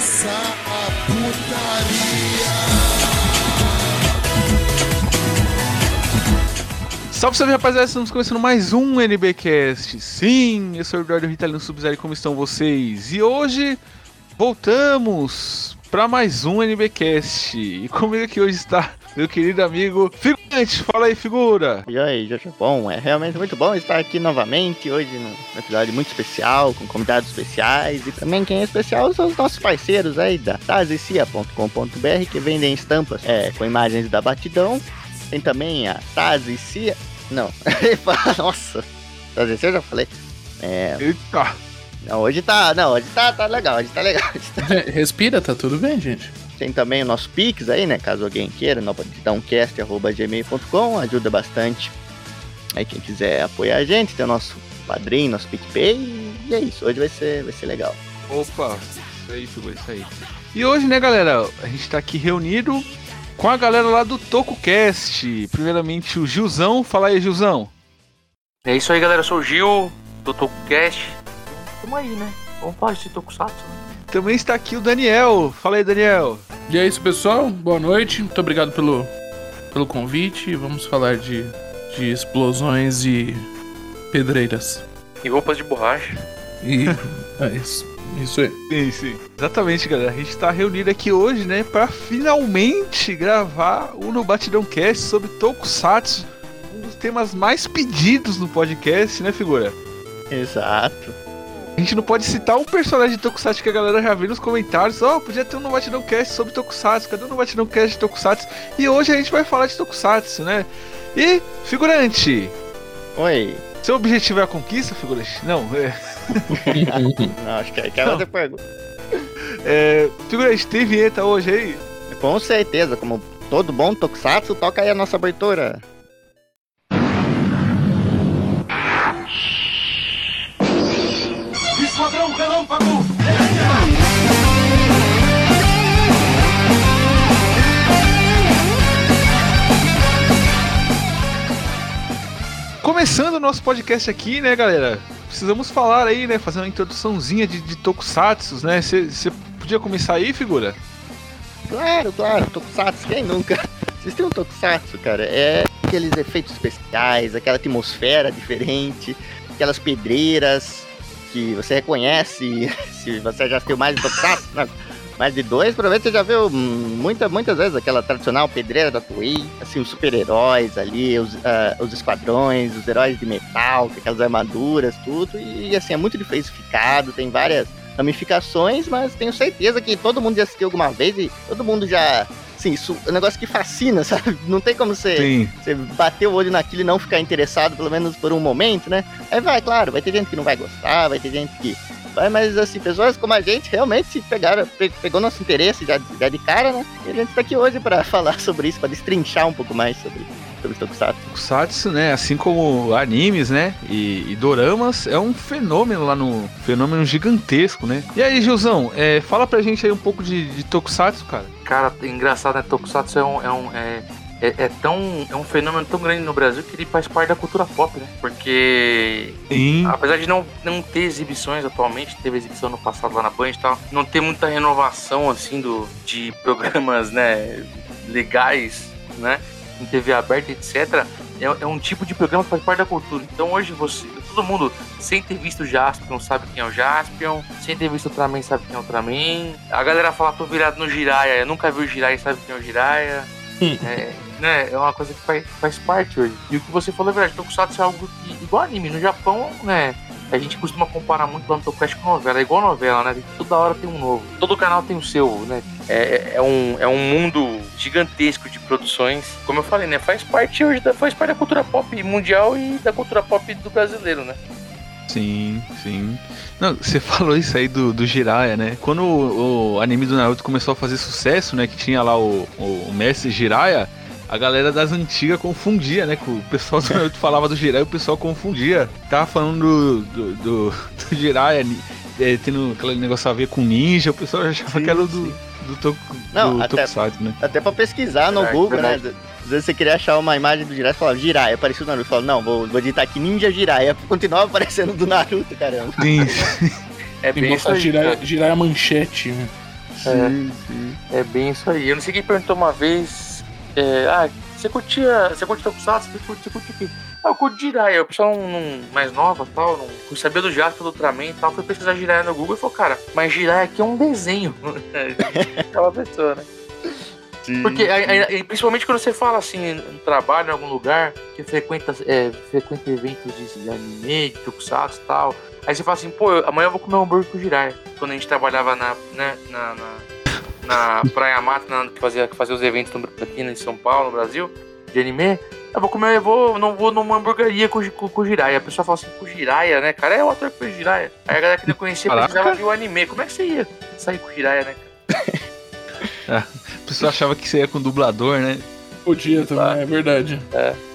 começar a putaria. Salve, salve rapaziada, estamos começando mais um NBcast. Sim, eu sou o Eduardo Ritalino Sub-Zero, como estão vocês? E hoje voltamos para mais um NBcast. E comigo aqui hoje está meu querido amigo Figurante. Fala aí, figura. E aí, Jojo? Bom, é realmente muito bom estar aqui novamente hoje num episódio muito especial, com convidados especiais. E também quem é especial são os nossos parceiros aí da tazicia.com.br que vendem estampas é, com imagens da batidão. Tem também a Tazicia. Não, nossa, Tazicia eu já falei. É, Eita. não, hoje tá. Não, hoje tá, tá legal, hoje tá legal. Hoje tá- Respira, tá tudo bem, gente. Tem também o nosso Pix aí, né? Caso alguém queira, nobadidãocast.gmail.com, ajuda bastante. Aí quem quiser apoiar a gente, tem o nosso padrinho, nosso PicPay. E é isso, hoje vai ser, vai ser legal. Opa, isso aí, figura, isso aí. E hoje, né, galera, a gente tá aqui reunido com a galera lá do TocoCast. Primeiramente, o Gilzão. Fala aí, Gilzão. É isso aí, galera. Eu sou o Gil, do TokuCast. Tamo aí, né? Vamos falar de Tokusatsu. né? Também está aqui o Daniel. Fala aí, Daniel. E é isso, pessoal. Boa noite. Muito obrigado pelo, pelo convite. Vamos falar de, de explosões e pedreiras. E roupas de borracha. E é isso. Isso aí. Sim, sim. Exatamente, galera. A gente tá reunido aqui hoje, né, pra finalmente gravar o No Batidão Cast sobre Tokusatsu. Um dos temas mais pedidos no podcast, né, figura? Exato. A gente não pode citar um personagem de Tokusatsu que a galera já viu nos comentários. Ó, podia ter um No Batidão Cast sobre Tokusatsu. Cadê o No Batidão Cast de Tokusatsu? E hoje a gente vai falar de Tokusatsu, né? E, figurante, Oi. seu objetivo é a conquista, figurante? Não, é. Não, acho que é aquela outra pergunta. é figurante, tem vinheta hoje aí? Com certeza, como todo bom Tokusatsu, toca aí a nossa abertura. Começando o nosso podcast aqui, né, galera? Precisamos falar aí, né? Fazer uma introduçãozinha de, de Tokusatsu, né? Você podia começar aí, figura? Claro, claro, Tokusatsu, quem nunca? Vocês têm um Tokusatsu, cara, é aqueles efeitos especiais, aquela atmosfera diferente, aquelas pedreiras que você reconhece se você já assistiu mais de né? mais de dois, provavelmente você já viu muita, muitas vezes aquela tradicional pedreira da Toei, assim, os super-heróis ali, os, ah, os esquadrões, os heróis de metal, aquelas armaduras, tudo, e assim, é muito diversificado, tem várias ramificações, mas tenho certeza que todo mundo já assistiu alguma vez e todo mundo já. Assim, isso é um negócio que fascina, sabe? Não tem como você, Sim. você bater o olho naquilo e não ficar interessado, pelo menos por um momento, né? Aí vai, claro, vai ter gente que não vai gostar, vai ter gente que. Vai, mas assim, pessoas como a gente realmente se pegaram, pe- pegou nosso interesse já, já de cara, né? E a gente tá aqui hoje pra falar sobre isso, pra destrinchar um pouco mais sobre, sobre Tokusatsu. Tokusatsu, né? Assim como animes, né? E, e doramas, é um fenômeno lá no. Fenômeno gigantesco, né? E aí, Gilzão, é, fala pra gente aí um pouco de, de Tokusatsu, cara. Cara, engraçado, né? Tokusatsu é um. É um é, é, é tão, é um fenômeno tão grande no Brasil que ele faz parte da cultura pop, né? Porque Sim. apesar de não, não ter exibições atualmente, teve exibição no passado lá na Band e tal, não ter muita renovação assim do, de programas, né, legais, né, em TV aberta, etc. É, é um tipo de programa que faz parte da cultura. Então hoje você, todo mundo, sem ter visto o Jaspion, sabe quem é o Jaspion, sem ter visto o Ultraman, sabe quem é o Ultraman. A galera fala, tô virado no Jiraiya, eu nunca vi o Jiraiya, sabe quem é o Jiraiya. é, né, é uma coisa que faz, faz parte hoje. E o que você falou é verdade, Tokusatsu é algo que, igual anime, no Japão, né, a gente costuma comparar muito no Tokusatsu com novela, é igual novela, né, toda hora tem um novo. Todo canal tem o seu, né, é, é, um, é um mundo gigantesco de produções. Como eu falei, né, faz parte hoje, da, faz parte da cultura pop mundial e da cultura pop do brasileiro, né. Sim, sim. Não, você falou isso aí do, do Jiraiya, né? Quando o, o anime do Naruto começou a fazer sucesso, né? Que tinha lá o, o, o mestre Jiraiya, a galera das antigas confundia, né? Que o pessoal do Naruto falava do Jiraiya e o pessoal confundia. Tava falando do, do, do, do Jiraiya, é, tendo aquele negócio a ver com ninja, o pessoal achava Sim, que era do, do, Não, do até- Tokusatsu, né? Até pra pesquisar no Verdade, Google, né? Às vezes você queria achar uma imagem do Jiraiya e falava Jiraiya, apareceu o Naruto. Falava, não, vou, vou digitar aqui Ninja Jiraiya. Continuava aparecendo do Naruto, caramba. Sim, É bem isso aí, girar, cara. girar a manchete, né? Sim, sim. É bem isso aí. Eu não sei quem perguntou uma vez. É, ah, você curtia. Você curte Tokusatsu? Você curte, você curte o quê? Ah, eu curto Jiraiya. O pessoal não, não- mais nova tal, não, sabia do Jasper, do Ultraman e tal. Foi pesquisar Jiraiya no Google e falou, cara, mas Jiraiya aqui é um desenho. Aquela pessoa, né? sim. Porque, principalmente quando você fala assim, no trabalho, em algum lugar, que frequenta, é, frequenta eventos de, anime, de tokusatsu e tal. Aí você fala assim, pô, amanhã eu vou comer um hambúrguer com o Jiraiya. Quando a gente trabalhava na, né, na, na, na Praia Mata, na, que, fazia, que fazia os eventos no, aqui em São Paulo, no Brasil, de anime. Eu vou comer, eu vou, não vou numa hamburgueria com, com, com o Jiraiya. A pessoa fala assim, com o Jiraiya, né, cara? É o ator que fez o Jiraiya. Aí a galera que não conhecia Caraca. precisava ver o anime. Como é que você ia sair com o Jiraiya, né? A pessoa achava que você ia com dublador, né? Podia também, é verdade.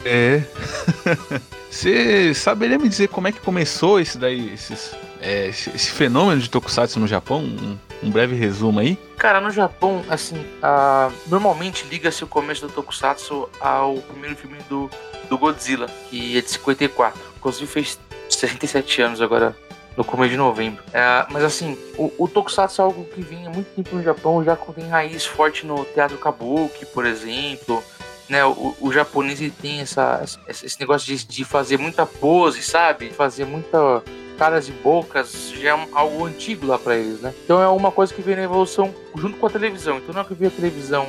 É. Você saberia me dizer como é que começou esse daí, esses, é, esse, esse fenômeno de Tokusatsu no Japão? Um, um breve resumo aí. Cara, no Japão, assim, ah, normalmente liga-se o começo do Tokusatsu ao primeiro filme do, do Godzilla, que é de 54. Inclusive fez 67 anos agora, no começo de novembro. É, mas assim, o, o Tokusatsu é algo que vinha muito tempo no Japão, já tem raiz forte no teatro kabuki, por exemplo. Né, o, o japonês tem essa- esse negócio de, de fazer muita pose, sabe? Fazer muita caras e bocas já é algo antigo lá pra eles, né? Então é uma coisa que veio na evolução junto com a televisão. Então na hora que veio a televisão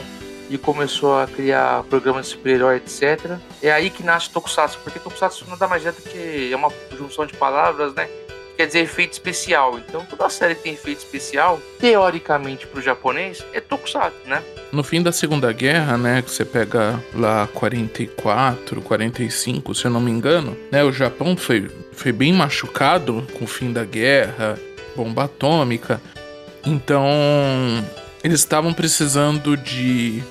e começou a criar programas de super-herói, etc. É aí que nasce Tokusatsu, porque Tokusatsu nada mais é do que é uma junção de palavras, né? Que quer dizer efeito especial. Então toda série que tem efeito especial, teoricamente pro japonês, é Tokusatsu, né? No fim da Segunda Guerra, né, que você pega lá 44, 45, se eu não me engano, né, o Japão foi, foi bem machucado com o fim da guerra, bomba atômica. Então, eles estavam precisando de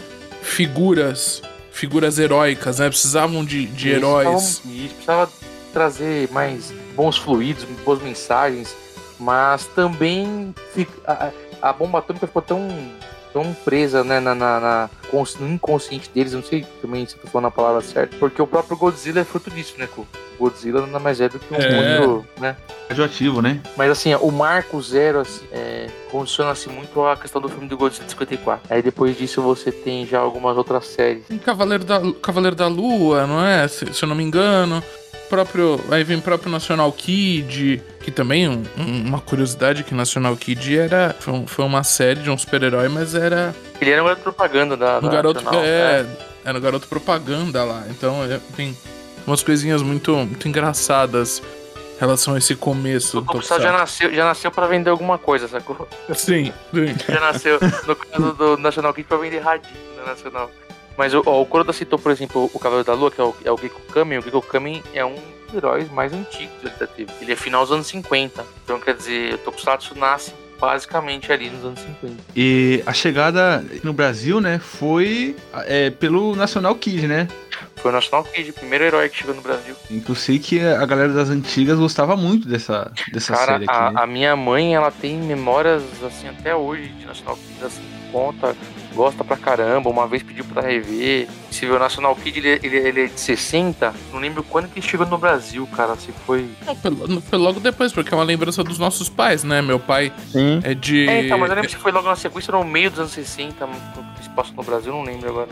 figuras, figuras heróicas, né? Precisavam de, de heróis. precisava- Isso, precisava trazer mais bons fluidos, boas mensagens, mas também a, a bomba atômica ficou tão, tão presa né, na, na- na no inconsciente deles, não sei também se eu tô falando a palavra certa, porque o próprio Godzilla é fruto disso, né? O Godzilla nada mais é do que um É. outro, né? Radioativo, né? Mas assim, o marco zero assim, é, condiciona-se muito à questão do filme do Godzilla de 54. Aí depois disso você tem já algumas outras séries. Tem Cavaleiro da, Cavaleiro da Lua, não é? Se, se eu não me engano. Próprio, aí vem próprio National Kid, que também um- um- uma curiosidade que National Kid era foi, um- foi uma série de um super-herói, mas era Ele era um garoto propaganda da, um da garoto Nacional, né? é, era um garoto propaganda lá. Então é, tem umas coisinhas muito, muito engraçadas em relação a esse começo O Tokusatsu já nasceu, já nasceu pra vender alguma coisa, sacou? Sim, sim. Já nasceu, no caso do National Kid, pra vender radinho na Nacional. Mas o, ó, o Kuroda citou, por exemplo, o Cavaleiro da Lua, que é o, é o Gekko Kamen. O Gekko Kamen é um dos heróis mais antigos já teve. Ele é final dos anos 50. Então, quer dizer, o Tokusatsu nasce basicamente ali nos anos 50. E a chegada no Brasil, né, foi é, pelo National Kid, né? Foi o National Kid, o primeiro herói que chegou no Brasil. Eu sei que a galera das antigas gostava muito dessa, dessa Cara, série aqui, a, né? a minha mãe, ela tem memórias, assim, até hoje de National Kid, assim, conta, gosta pra caramba. Uma vez pediu pra rever. Se vê o National Kid, ele, ele, ele é de 60. Não lembro quando que ele chegou no Brasil, cara. Se foi. Não, foi, lo- foi logo depois, porque é uma lembrança dos nossos pais, né? Meu pai Sim. é de. É, então, mas eu lembro se foi logo na sequência no meio dos anos 60, que se passou no Brasil, não lembro agora.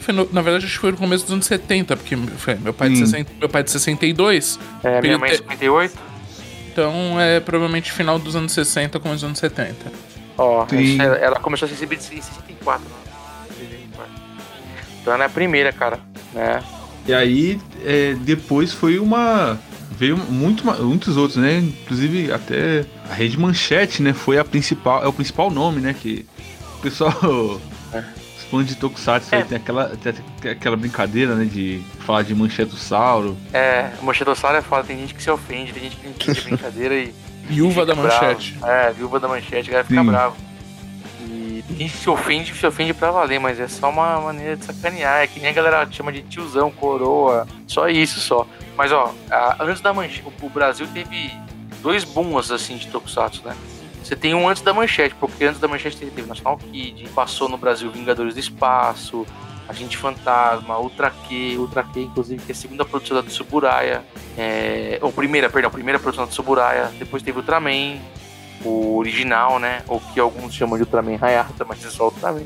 Foi no- na verdade, acho que foi no começo dos anos 70, porque foi meu pai, de Hum. 60, meu pai é de 62, É, minha mãe é te- 58. então é provavelmente final dos anos 60, começo dos anos 70. Ó, Sim. ela começou a ser exibida em 64, né? 64. Então ela é a primeira, cara, né? E aí, é, depois foi uma. Veio muito, muitos outros, né? Inclusive até a Rede Manchete, né? Foi a principal, é o principal nome, né? Que o pessoal. É. Os fãs de Tokusatsu aí É. tem aquela, tem aquela brincadeira, né? De falar de manchetossauro. É, Manchetossauro é foda, tem gente que se ofende, tem gente que entende a brincadeira e. Viúva da fica bravo. manchete. É, viúva da manchete, a galera fica Sim. bravo. E tem gente que se ofende, se ofende pra valer, mas é só uma maneira de sacanear. É que nem a galera chama de tiozão, coroa, só isso só. Mas ó, a- antes da manchete, o, o Brasil teve dois booms assim de Tokusatsu, né? Você tem um antes da manchete, porque antes da manchete teve, teve National Kid, passou no Brasil Vingadores do Espaço, Agente Fantasma, Ultra Q, Ultra Q, inclusive, que é a segunda produção da Tsuburaya. É, ou primeira, perdão, primeira produção da Tsuburaya. Depois teve Ultraman. o original, né? O que alguns chamam de Ultraman Hayata, mas é só Ultraman.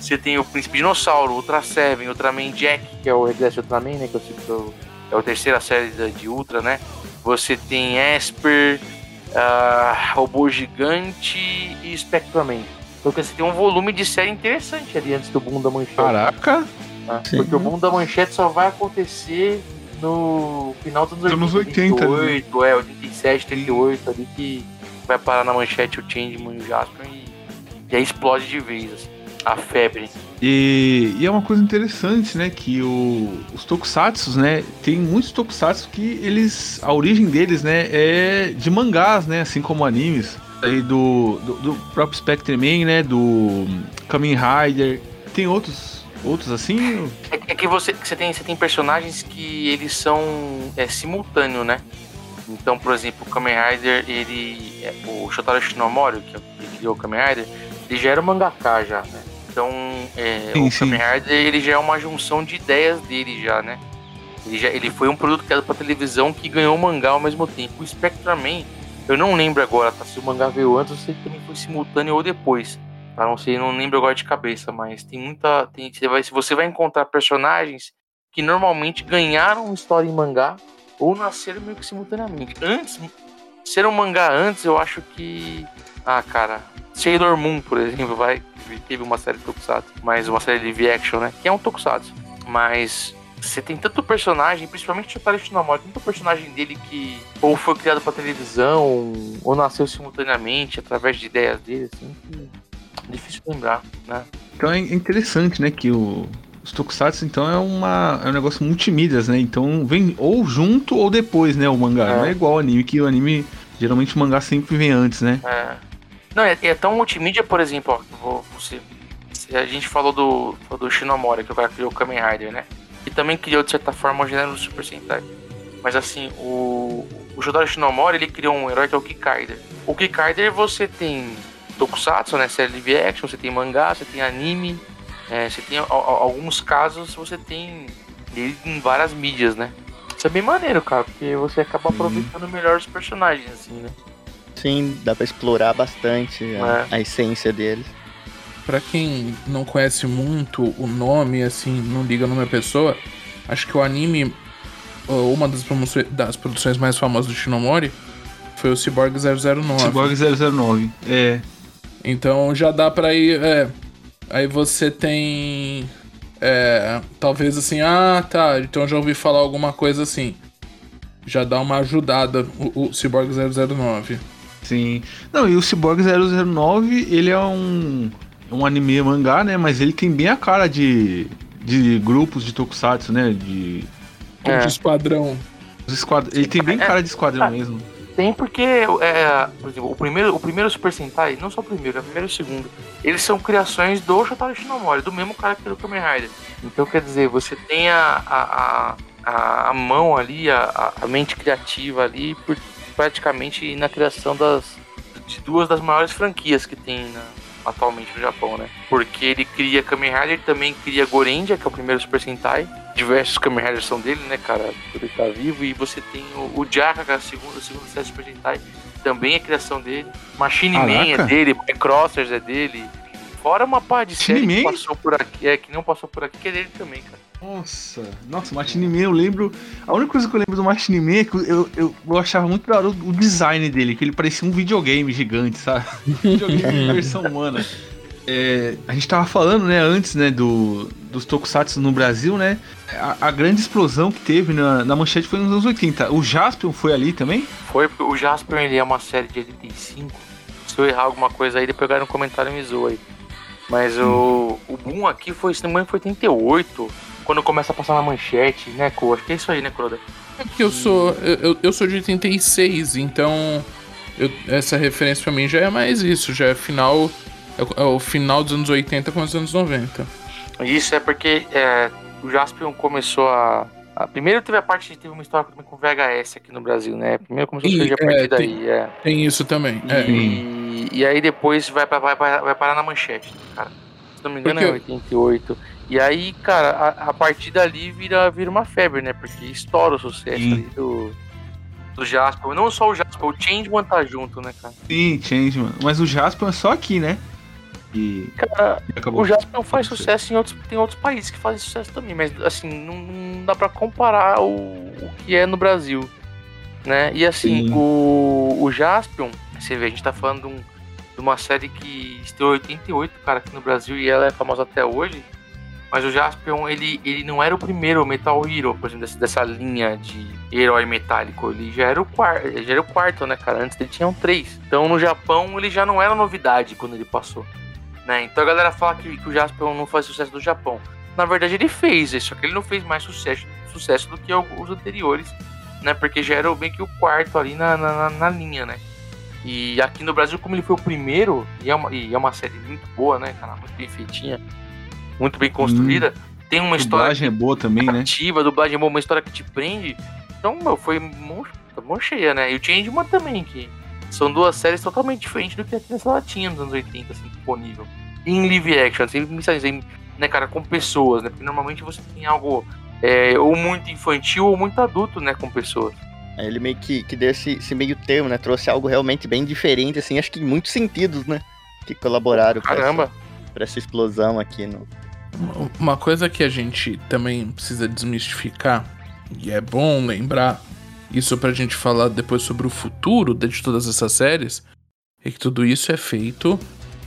Você tem o Príncipe Dinossauro, Ultra Seven, Ultraman Jack, que é o Regresso de Ultraman, né? Que eu cito, é a terceira série de Ultra, né? Você tem Esper, ah, Robô Gigante e Spectraman. Então quer dizer, tem um volume de série interessante ali antes do boom da manchete. Caraca, né? Porque o boom da manchete só vai acontecer no final dos anos Anos 80, 80, né? 88, é, 87, 38, ali que vai parar na manchete o Changeman e o Jasper e, e aí explode de vez, assim, a febre. E, e é uma coisa interessante, né? Que o- os tokusatsus, né? Tem muitos tokusatsu que eles. A origem deles, né? É de mangás, né? Assim como animes. Aí do, do, do próprio Spectreman, né? Do Kamen Rider. Tem outros. Outros assim? É, é que você, você, tem, você tem personagens que eles são é, simultâneo, né? Então, por exemplo, o Kamen Rider, ele. é, o Shotaro Shinomori, que, é- que criou o Kamen Rider, ele já era um mangaka já, né? Então, é, Sim, o sim. Kamen Rider, ele já é uma junção de ideias dele já, né? Ele, já, ele foi um produto criado pra televisão que ganhou o mangá ao mesmo tempo. O Spectraman, eu não lembro agora, tá? Se o mangá veio antes ou se também foi simultâneo ou depois. Tá? Não sei, não lembro agora de cabeça, mas tem muita. Tem, você, vai, você vai encontrar personagens que normalmente ganharam história em mangá ou nasceram meio que simultaneamente. Antes, ser um mangá antes, eu acho que. Ah, cara. Sailor Moon, por exemplo, vai. Teve uma série de Tokusatsu, mas uma série de live action, né? Que é um Tokusatsu. Mas você tem tanto personagem, principalmente o Shotaro Shinomori, tanto personagem dele que ou foi criado pra televisão, ou nasceu simultaneamente através de ideias dele, assim, que é difícil lembrar, né? Então é interessante, né? Que o, os tokusatsu, então, é, uma, é um negócio multimídias, né? Então vem ou junto ou depois, né? O mangá. É. Não é igual ao anime, que o anime. Geralmente o mangá sempre vem antes, né? É. Não, é, é tão multimídia, por exemplo, ó, vou, você, se a gente falou do, do Shinomori, que é o cara que criou o Kamen Rider, né? E também criou, de certa forma, o gênero do Super Sentai. Mas assim, o, o Jotaro Shinomori, ele criou um herói que é o Kikaider. O Kikaider, você tem Tokusatsu, né? Série live action, você tem mangá, você tem anime, é, você tem a- a- alguns casos, você tem ele em várias mídias, né? Isso é bem maneiro, cara, porque você acaba Sim. aproveitando melhor os personagens, assim, né? Sim, dá pra explorar bastante a, É. a essência deles. Pra quem não conhece muito o nome, assim, não liga numa pessoa, acho que o anime, uma das, das produções mais famosas do Shinomori, foi o Cyborg 009. Cyborg 009. É. Então já dá pra ir. É, aí você tem. É, talvez assim, ah tá, então já ouvi falar alguma coisa assim. Já dá uma ajudada o, o Cyborg 009. Sim. Não, e o Cyborg 009, ele é um, um anime mangá, né? Mas ele tem bem a cara de, de grupos de tokusatsu, né? De. É. de esquadrão. os esquad... Ele tem bem cara de esquadrão mesmo. Tem porque, é, por exemplo, o primeiro, o primeiro Super Sentai, não só o primeiro, é o primeiro e o segundo, eles são criações do Shotaro Shinomori, do mesmo cara que criou o Kamen Rider. Então, quer dizer, você tem a, a, a, a, a mão ali, a, a mente criativa ali, por, praticamente na criação das, de duas das maiores franquias que tem na- atualmente no Japão, né? Porque ele cria Kamen Rider, ele também cria Gorendia, que é o primeiro Super Sentai. Diversos Kamen Riders são dele, né, cara? Ele tá vivo. E você tem o, o Jaka, que é a segunda, a segunda série Super Sentai, também é criação dele. Machine Man é Caraca. dele, Crossers é dele. Fora uma parte de série que passou por aqui, é, que não passou por aqui, que é dele também, cara. Nossa, nossa, o Machine Man, eu lembro. A única coisa que eu lembro do Machine Man é que eu, eu, eu achava muito da hora o, design dele, que ele parecia um videogame gigante, sabe? videogame em versão humana. É, a gente tava falando, né, antes, né, do, dos tokusatsu no Brasil, né? A, a grande explosão que teve na, na manchete foi nos anos 80. O Jaspion foi ali também? Foi porque o Jasper ele é uma série de 85. Se eu errar alguma coisa aí, depois pegaram um comentário e me zoa aí. Mas o, o boom aqui foi, se não me engano, foi 88. Quando começa a passar na manchete, né, Cor? Acho que é isso aí, né, Croda? É porque eu sou. Eu, eu- sou de 86, então. eu- essa referência pra mim já é mais isso, já é final. É, o- é o final dos anos 80 com os anos 90. Isso é porque é, o Jaspion começou a, a- Primeiro teve a parte. Teve uma história também com VHS aqui no Brasil, né? Primeiro começou a surgir a é, partir tem- daí, é. Tem isso também. É. E, e aí depois vai, pra, vai, vai, vai parar na manchete, né, cara. Se não me engano, é Porque- 88. E aí, cara, a, a partir dali vira, vira uma febre, né? Porque estoura o sucesso Sim. ali do, do Jasper. Não só o Jasper, o Changeman tá junto, né, cara? Sim, Changeman. Mas o Jasper é só aqui, né? E Cara, o Jasper faz sucesso em outros. Tem outros países que fazem sucesso também, mas assim, não, não dá pra comparar o, o que é no Brasil. Né? E assim, Sim. o, o Jaspion, você vê, a gente tá falando de, um- de uma série que estreou em 88, cara, aqui no Brasil, e ela é famosa até hoje. Mas o Jaspion, ele, ele não era o primeiro Metal Hero, por exemplo, dessa, linha de herói metálico. Ele já era o quarto, já era o quarto, né, cara? Antes dele tinham três. Então no Japão ele já não era novidade quando ele passou. Né? Então a galera fala que, que o Jaspion não faz sucesso no Japão. Na verdade ele fez, só que ele não fez mais sucesso, sucesso do que os anteriores, né? Porque já era bem que o quarto ali na, na- na linha, né? E aqui no Brasil, como ele foi o primeiro, e é uma, e é uma série muito boa, né, cara? Muito bem feitinha, muito bem construída. Tem uma A história dublagem é boa também, né? ativa, dublagem é boa, uma história que te prende. Então, meu, foi mão, mão cheia, né? E o Changeman também, que são duas séries totalmente diferentes do que a criança ela tinha nos anos 80, assim, disponível. Em live action, sempre me em, né, cara, com pessoas, né? Porque normalmente você tem algo é, ou muito infantil ou muito adulto, né, com pessoas. Aí Ele meio que, que deu esse, esse meio termo, né? Trouxe algo realmente bem diferente, assim, acho que em muitos sentidos, né? Que colaboraram pra Caramba! essa, pra essa explosão aqui no. Uma coisa que a gente também precisa desmistificar, e é bom lembrar, isso pra gente falar depois sobre o futuro de todas essas séries, é que tudo isso é feito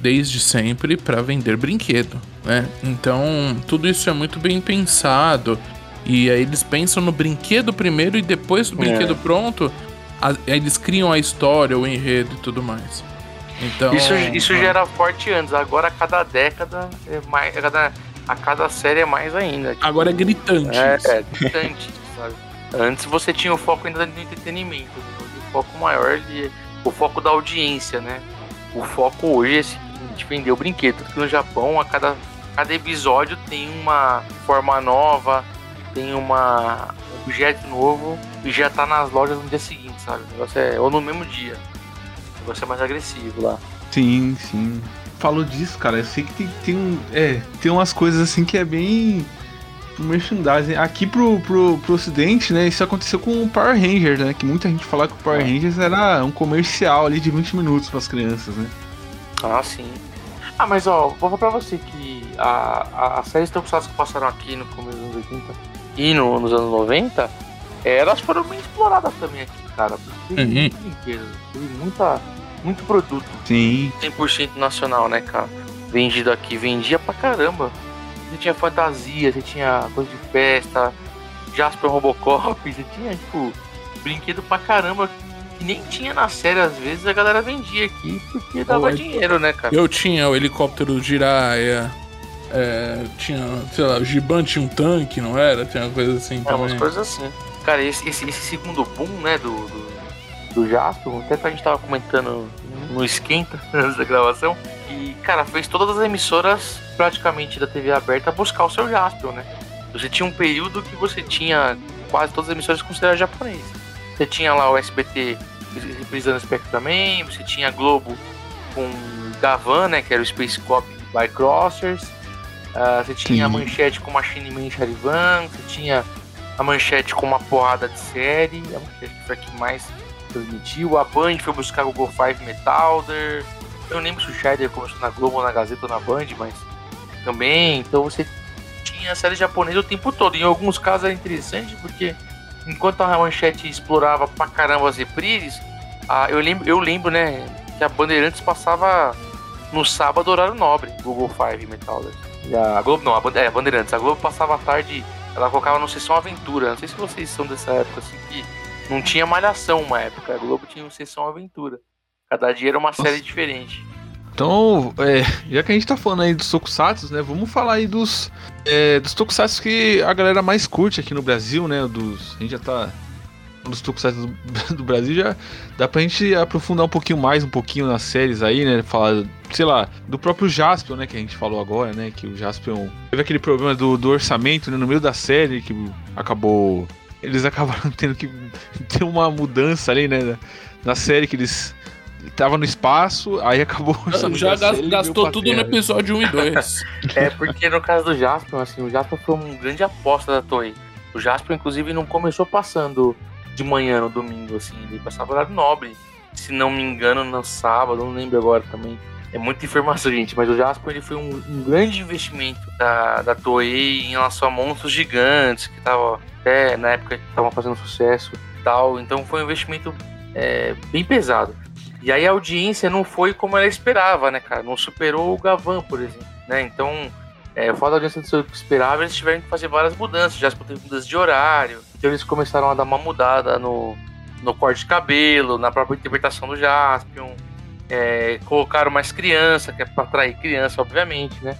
desde sempre pra vender brinquedo, né? Então, tudo isso é muito bem pensado. E aí eles pensam no brinquedo primeiro e depois do É. brinquedo pronto, a- eles criam a história, o enredo e tudo mais. Então, Isso, isso já era forte antes, agora a cada década é mais. A cada, a cada série é mais ainda. Tipo, Agora é gritante. É, é distante, sabe? Antes você tinha o foco ainda no entretenimento, né? o foco maior de o foco da audiência, né? O foco hoje é de vender o brinquedo. Porque no Japão, a cada, cada episódio tem uma forma nova, tem uma um objeto novo e já tá nas lojas no dia seguinte, sabe? O negócio é, ou no mesmo dia. O negócio é mais agressivo lá. Sim, sim. Falou disso, cara. Eu sei que tem, tem, um, é, tem umas coisas assim que é bem pro merchandising. Aqui pro, pro, pro ocidente, né? Isso aconteceu com o Power Rangers, né? Que muita gente falava que o Power Rangers era um comercial ali de 20 minutos pras crianças, né? Ah, sim. Ah, mas ó, vou falar pra você que a, a, as séries tokusatsu que passaram aqui no começo dos anos 80 e no- nos anos 90, eh, elas foram bem exploradas também aqui, cara. Porque Uhum. teve muita, muito produto Sim. 100% nacional, né, cara? Vendido aqui, vendia pra caramba. Você tinha fantasia, você tinha coisa de festa, Jasper Robocop, você tinha, tipo, brinquedo pra caramba que nem tinha na série, às vezes a galera vendia aqui porque dava é- dinheiro, né, cara? Eu tinha o helicóptero Jiraiya, é, tinha, sei lá, o Giban tinha um tanque, não era? Tinha uma coisa assim É, umas também. coisas assim. Cara, esse, esse, esse segundo boom, né, do, do, do Jasper, até que a gente tava comentando no esquenta antes da gravação, e, cara, fez todas as emissoras praticamente da TV aberta buscar o seu Jasper, né? Você tinha um período que você tinha quase todas as emissoras consideradas japonesas. Você tinha lá o SBT reprisando Spectraman, você tinha a Globo com Gavan, né, que era o Space Cop by Crossers, Ah, você tinha a Sim. manchete com Machine Man Charivan, você tinha a manchete com uma porrada de série, a manchete que foi a que mais transmitiu, a Band foi buscar o Go 5 Metalder, eu não lembro se o Scheider começou na Globo na Gazeta ou na Band, mas também, então você tinha a série japonesa o tempo todo, em alguns casos era interessante porque enquanto a manchete explorava pra caramba as reprises, a- eu, lembro, eu lembro, né, que a Bandeirantes passava no sábado horário nobre, Google 5 Metalder. A Globo, não, a, Bande- é, a Bandeirantes, a Globo passava à tarde, ela colocava no Sessão Aventura. Não sei se vocês são dessa época, assim, que não tinha malhação uma época, a Globo tinha um Sessão Aventura. Cada dia era uma série diferente. Então, é, já que a gente tá falando aí dos tokusatsu, né? Vamos falar aí dos, é, dos tokusatsu que a galera mais curte aqui no Brasil, né? Dos, a gente já tá dos tokusatsu do, do Brasil, já dá pra gente aprofundar um pouquinho mais, um pouquinho nas séries aí, né? Falar, sei lá, do próprio Jaspion, né? Que a gente falou agora, né? Que o Jaspion teve aquele problema do, do orçamento, né? No meio da série, que acabou... Eles acabaram tendo que ter uma mudança ali, né? Na, série que eles... Tava no espaço, aí acabou Já gastou pra tudo no episódio 1 e 2. É porque no caso do Jasper, assim, o Jasper foi uma grande aposta da Toei. O Jasper, inclusive, não começou passando de manhã no domingo, assim. Ele passava horário nobre. Se não me engano, no sábado, não lembro agora também. É muita informação, gente, mas o Jasper ele foi um, um grande investimento da, da Toei em relação a monstros gigantes, que tava até na época estavam fazendo sucesso e tal. Então foi um investimento é, bem pesado. E aí a audiência não foi como ela esperava, né, cara? Não superou o Gavan, por exemplo, né? Então, é, fato da audiência que esperava, eles tiveram que fazer várias mudanças. Já teve mudanças de horário, então eles começaram a dar uma mudada no, no corte de cabelo, na própria interpretação do Jaspion. É, colocaram mais criança, que é pra atrair criança, obviamente, né?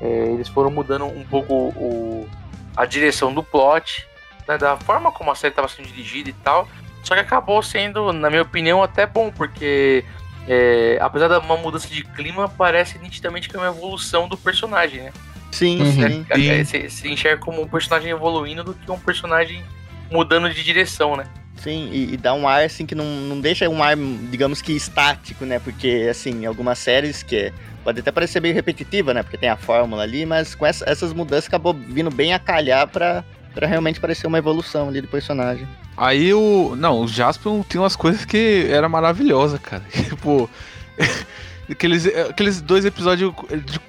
É, eles foram mudando um pouco o, a direção do plot, né, da forma como a série estava sendo dirigida e tal. Só que acabou sendo, na minha opinião, até bom, porque é, apesar de uma mudança de clima, parece nitidamente que é uma evolução do personagem, né? Sim, Uhum. sim. É, Você se enxerga como um personagem evoluindo do que um personagem mudando de direção, né? Sim, e, e dá um ar assim que não, não deixa um ar, digamos que estático, né? Porque, assim, algumas séries que pode até parecer meio repetitiva, né? Porque tem a fórmula ali, mas com essa- essas mudanças acabou vindo bem a calhar pra, pra realmente parecer uma evolução ali do personagem. Aí o. Não, o Jaspion tem umas coisas que era maravilhosa, cara. Tipo. Aqueles, aqueles dois episódios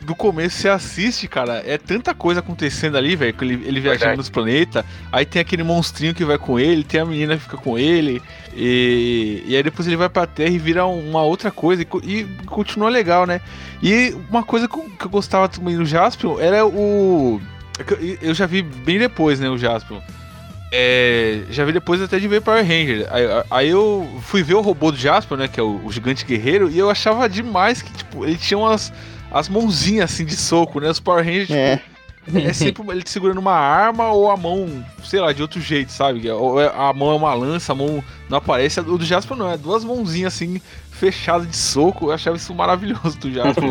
do começo você assiste, cara. É tanta coisa acontecendo ali, velho. Ele, ele viajando Verdade. nos planetas. Aí tem aquele monstrinho que vai com ele, tem a menina que fica com ele. E, e aí depois ele vai pra Terra e vira uma outra coisa. E, e continua legal, né? E uma coisa que eu, gostava também do Jaspion era o. é eu já vi bem depois, né, o Jaspion. É, já vi depois até de ver Power Ranger. Aí, aí eu fui ver o robô do Jasper, né? Que é o, o gigante guerreiro, e eu achava demais que, tipo, ele tinha umas as mãozinhas assim de soco, né? Os Power Rangers, tipo, É, é sempre ele segurando uma arma ou a mão, sei lá, de outro jeito, sabe? Ou é- a mão é uma lança, a mão não aparece. O do Jasper não, é duas mãozinhas assim, fechadas de soco. Eu achava isso maravilhoso do Jasper.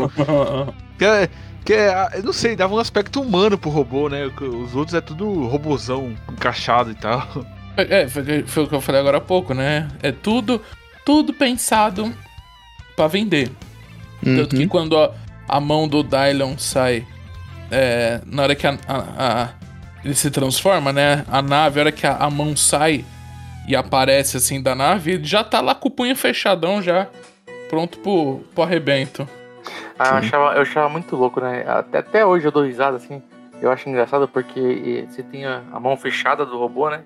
é, que é, eu não sei, dava um aspecto humano pro robô, né? Os outros é tudo robozão, encaixado e tal. É, foi, foi o que eu falei agora há pouco, né? É tudo, tudo pensado pra vender. Tanto Uhum. que quando a, a mão do Dylon sai, é, na hora que a, a- a- ele se transforma, né? A nave, a hora que a, a mão sai e aparece assim da nave, ele já tá lá com o punho fechadão já, pronto pro, pro arrebento. Ah, eu achava, eu achava muito louco, né? Até, até hoje eu dou risada, assim. Eu acho engraçado porque você tem a, a mão fechada do robô, né?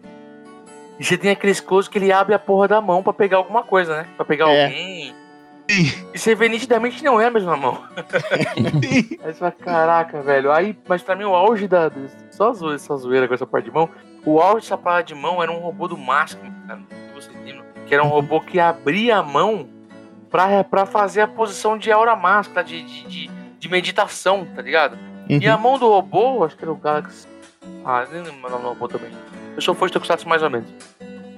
E você tem aqueles close que ele abre a porra da mão pra pegar alguma coisa, né? Pra pegar É. alguém. E você vê nitidamente que não é a mesma mão. Aí você fala, caraca, velho. Aí, mas pra mim o auge da. Só zoeira, essa zoeira com essa parte de mão. O auge dessa parada de mão era um robô do Maskman, cara. Que era um robô que abria a mão pra, pra fazer a posição de aura máscara, de, de, de, de meditação, tá ligado? E a Uhum. mão do robô, acho que era o Galaxy. Ah, nem lembro o nome do robô também. Eu sou fã de Tokusatsu mais ou menos.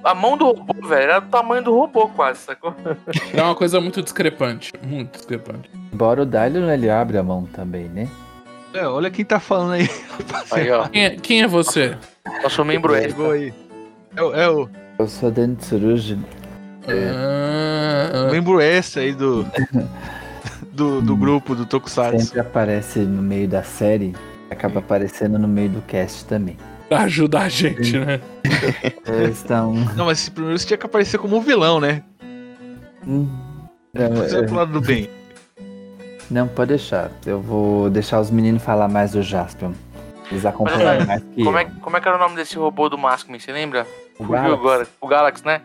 A mão do robô, velho, era do tamanho do robô quase, sacou? É uma coisa muito discrepante. Muito discrepante. Embora o Dylion ele abre a mão também, né? É, olha quem tá falando aí. Aí, ó. Quem é, quem é você? Nosso membro extra. Chegou aí. É, o- é o Eu sou Dan Tsurugi. Ah, membro extra aí do, do, do grupo do Tokusatsu. Sempre aparece no meio da série. Acaba aparecendo no meio do cast também. pra ajudar a gente, né? Eles estão. Não, mas primeiro você tinha que aparecer como um vilão, né? Hum, é, Você vai pro lado do bem. Não, pode deixar. Eu vou deixar os meninos falar mais do Jaspion. Eles acompanham mais que Como eu. é, como é que era o nome desse robô do Maskman? Você lembra? O Fugiu Galaxy. agora. O Galaxy, né?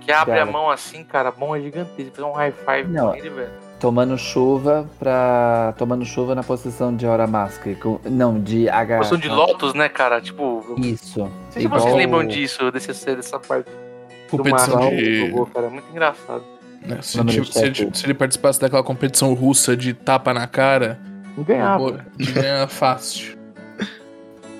Que abre Galaxy. a mão assim, cara. A mão é gigantesca. Fazer um high five Não. com ele, velho. Tomando chuva pra. Tomando chuva na posição de Hora Mask. com- Não, de H. Posição de Lotus, né, cara? Tipo. Não Isso. sei se Igual vocês lembram disso, desse, dessa parte do Competição Maskman. de. do robô, cara. É muito engraçado. né, se, ele- do se ele- se ele participasse daquela competição russa de tapa na cara, Não ganhava. pô, ele ganha fácil.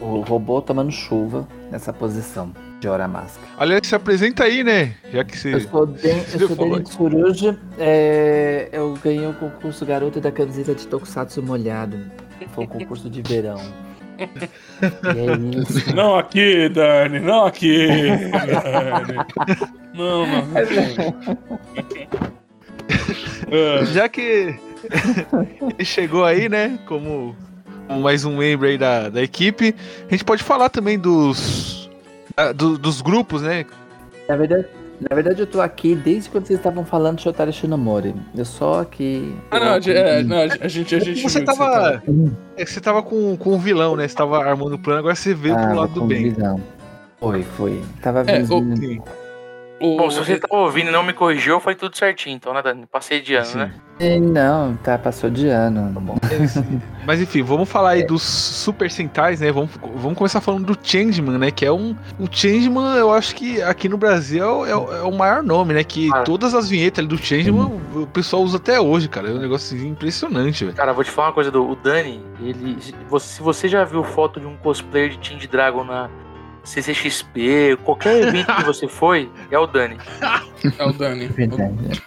O robô tomando chuva nessa posição de Hora Mask. Aliás, se apresenta aí, né? Já que Eu você. sou Den, eu sou Dani Tsurugi. É, eu ganhei o concurso Garota da Camiseta de Tokusatsu Molhado. Foi um concurso de verão. E é isso. Não aqui, Dani, não aqui. Dani. Não, não. não. Já que ele chegou aí, né? Como mais um membro aí da, da equipe, a gente pode falar também dos. ah, do- dos grupos, né? Na verdade, na verdade, eu tô aqui desde quando vocês estavam falando de Shotari Shinomori. Eu só aqui. Ah, não, a gente- é, não, a gente, a gente Você tava. É que você tava com, com o vilão, né? Você tava armando o plano, agora você veio pro lado do bem. visão. Foi, foi. Tava É, vendo. O- Bom, se você tá ouvindo e não me corrigiu, foi tudo certinho, então, né, Dani? Passei de ano, Sim. né? Não, tá, passou de ano. Mas enfim, vamos falar aí dos Super Sentais, né? Vamos, vamos começar falando do Changeman, né? Que é um. O Changeman, eu acho que aqui no Brasil é, o- é o- é o maior nome, né? Que Cara. todas as vinhetas ali do Changeman o pessoal usa até hoje, cara. É um negócio impressionante, velho. Cara, vou te falar uma coisa do o Dani, ele. Se você, se você já viu foto de um cosplayer de Team Dragon na CCXP, qualquer evento que você foi, é o Dani. É o Dani.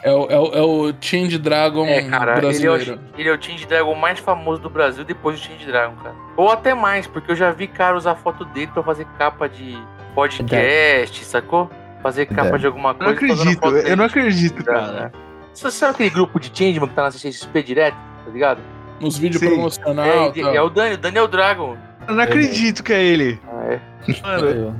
É o, é o, é o Change Dragon É, cara, ele é, brasileiro. o, ele é o Team Dragon mais famoso do Brasil depois do Team Dragon, cara. Ou até mais, porque eu já vi cara usar foto dele pra fazer capa de podcast, sacou? Fazer capa Verdade. de alguma Eu não coisa. acredito, foto eu dele não acredito, cara. Você sabe aquele grupo de Changeman que tá na CCXP direto, tá ligado? Nos vídeos Sim. é, tá. é o Dani, o Dani é o Dragon. Eu não acredito que é ele. É. Mano, Eu-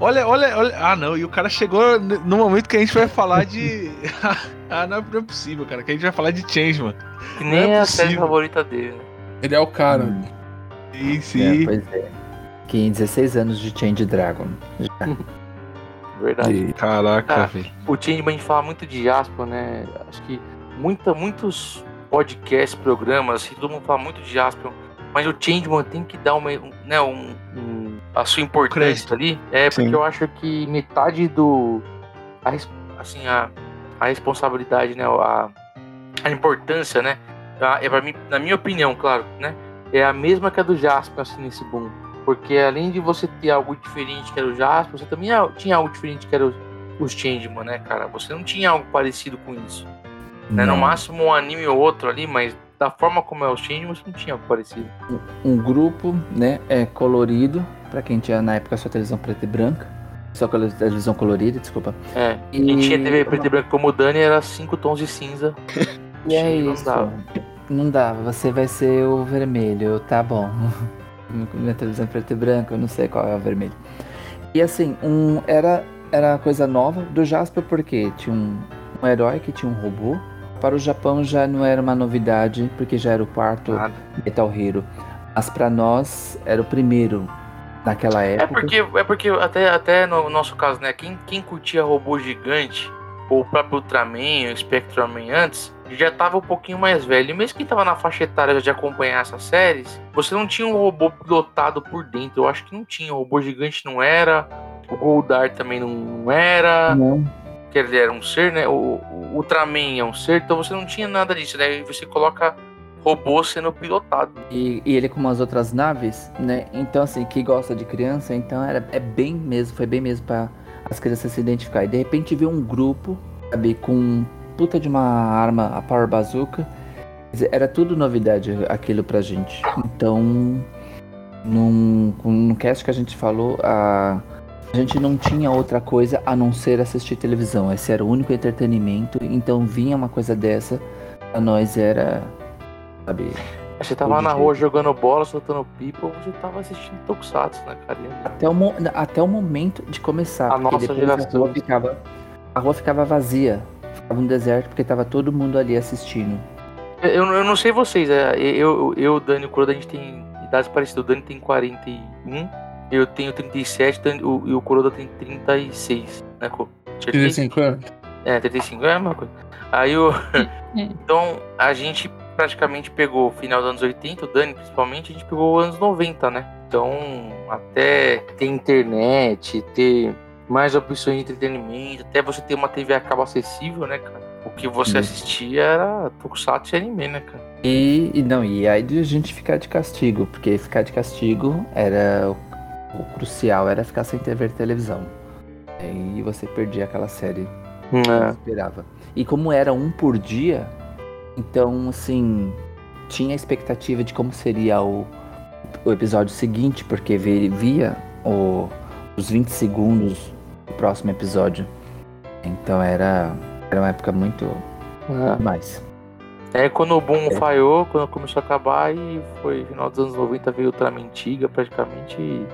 olha, olha, olha. Ah, não. E o cara chegou no momento que a gente vai falar de. ah, não é, não é possível, cara. Que a gente vai falar de Changeman. Que nem é é a série favorita dele, né? Ele é o cara. Hum, Sim, é, sim. pois é. Que 16 anos de Change Dragon. Já. Verdade. Caraca, Ah. velho. O Changeman a gente fala muito de Jaspion, né? Acho que muita, muitos podcasts, programas, assim, todo mundo fala muito de Jaspion. Mas o Changeman tem que dar uma, um, né, um, um- a sua importância ali. É, porque Sim. eu acho que metade do. a assim, a, a responsabilidade, né? A, a importância, né? a- É pra mim, na minha opinião, claro, né? É a mesma que a do Jaspion, assim, nesse boom. Porque além de você ter algo diferente que era o Jaspion, você também tinha algo diferente que era os, os Changeman, né, cara? Você não tinha algo parecido com isso. Né? No máximo um anime ou outro ali, mas da forma como é o Changeman, você não tinha algo parecido. um grupo, né, é colorido, pra quem tinha na época só televisão preta e branca. Só televisão colorida, desculpa. É. E, Quem tinha TV preto e branco como o Dani era cinco tons de cinza. E é Não isso. dava. Não dava, você vai ser o vermelho, tá bom. Minha televisão preta e branca, eu não sei qual é o vermelho. E assim, um, era, era coisa nova do Jasper porque tinha um, um herói que tinha um robô. Para o Japão já não era uma novidade, porque já era o quarto Nada. Metal Hero. Mas pra nós era o primeiro naquela É época. porque, é porque até, até no nosso caso, né? Quem, quem curtia robô gigante, ou o próprio Ultraman, o Spectraman antes, já tava um pouquinho mais velho. E mesmo quem tava na faixa etária de acompanhar essas séries, você não tinha um robô pilotado por dentro. Eu acho que não tinha. O robô gigante não era. O Goldar também não, não era. Não, Quer dizer, era um ser, né? O, o Ultraman é um ser, então você não tinha nada disso, né? E você coloca robô sendo pilotado. E, e ele com umas outras naves, né? Então, assim, que gosta de criança, então era, é bem mesmo, foi bem mesmo pra as crianças se identificar. E de repente viu um grupo, sabe, com puta de uma arma, a Power Bazooka. Era tudo novidade aquilo pra gente. Então, num, num cast que a gente falou, a, a gente não tinha outra coisa a não ser assistir televisão. Esse era o único entretenimento. Então vinha uma coisa dessa, pra nós era. Sabe, Você tava na rua jogando bola, soltando pipa, ou você tava assistindo Tokusatsu, né, cara? Até o, mo- até o momento de começar. A nossa depois a geração. rua ficava. A rua ficava vazia. Ficava um deserto porque tava todo mundo ali assistindo. Eu, eu não sei vocês, é, eu, eu, Dani e o Kuroda, a gente tem idades parecidas. O Dani tem 41, eu tenho 37 Dani- o- e o Kuroda tem 36, né? Acertei? 35 anos. É, 35 é a mesma coisa. Aí o. então, a gente praticamente pegou o final dos anos 80, o Dani principalmente, a gente pegou os anos 90, né? Então, até ter internet, ter mais opções de entretenimento, até você ter uma TV a cabo acessível, né, cara? O que você assistia era Tokusatsu e anime, né, cara? E, e não, e aí de a gente ficar de castigo, porque ficar de castigo era. O, o crucial era ficar sem ver televisão. E você perdia aquela série que É. esperava. E como era um por dia, então assim, tinha a expectativa de como seria o, o episódio seguinte, porque vi- via o, os 20 segundos do próximo episódio. Então era, era uma época muito É. mais. Aí quando o boom É. falhou, quando começou a acabar, e foi final dos anos 90, veio Ultraman Antiga praticamente, e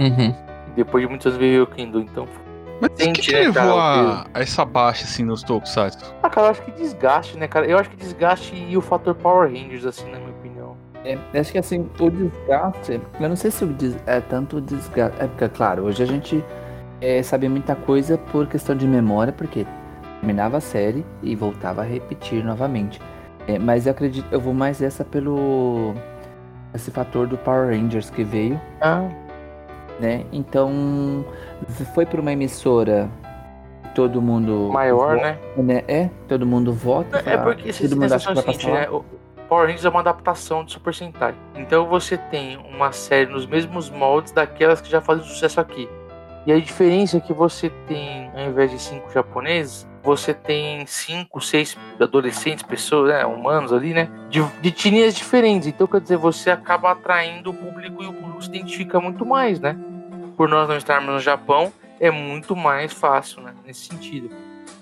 Uhum. depois de muitos anos veio o Kendo. Então Mas o que, que né, levou a, a essa baixa, assim, nos Tokusatsu? Ah, cara, eu acho que desgaste, né, cara? Eu acho que desgaste e o fator Power Rangers, assim, na minha opinião. É, acho que assim, o desgaste, eu não sei se o des- é tanto o desgaste. É porque, claro, hoje a gente é, sabe muita coisa por questão de memória, porque terminava a série e voltava a repetir novamente. É, mas eu acredito, eu vou mais essa pelo. Esse fator do Power Rangers que veio, Ah, né? Então, foi pra uma emissora. Todo mundo. maior, vota, né? né? É, todo mundo vota. É fala, porque você todo mundo acha que vai seguinte, né? O Power Rangers é uma adaptação de Super Sentai. Então você tem uma série nos mesmos moldes daquelas que já fazem sucesso aqui. E a diferença é que você tem, ao invés de cinco japoneses, você tem cinco, seis adolescentes, pessoas, né, humanos ali, né? De, de etnias diferentes. Então, quer dizer, você acaba atraindo o público e o público se identifica muito mais, né? Por nós não estarmos no Japão, é muito mais fácil, né? Nesse sentido.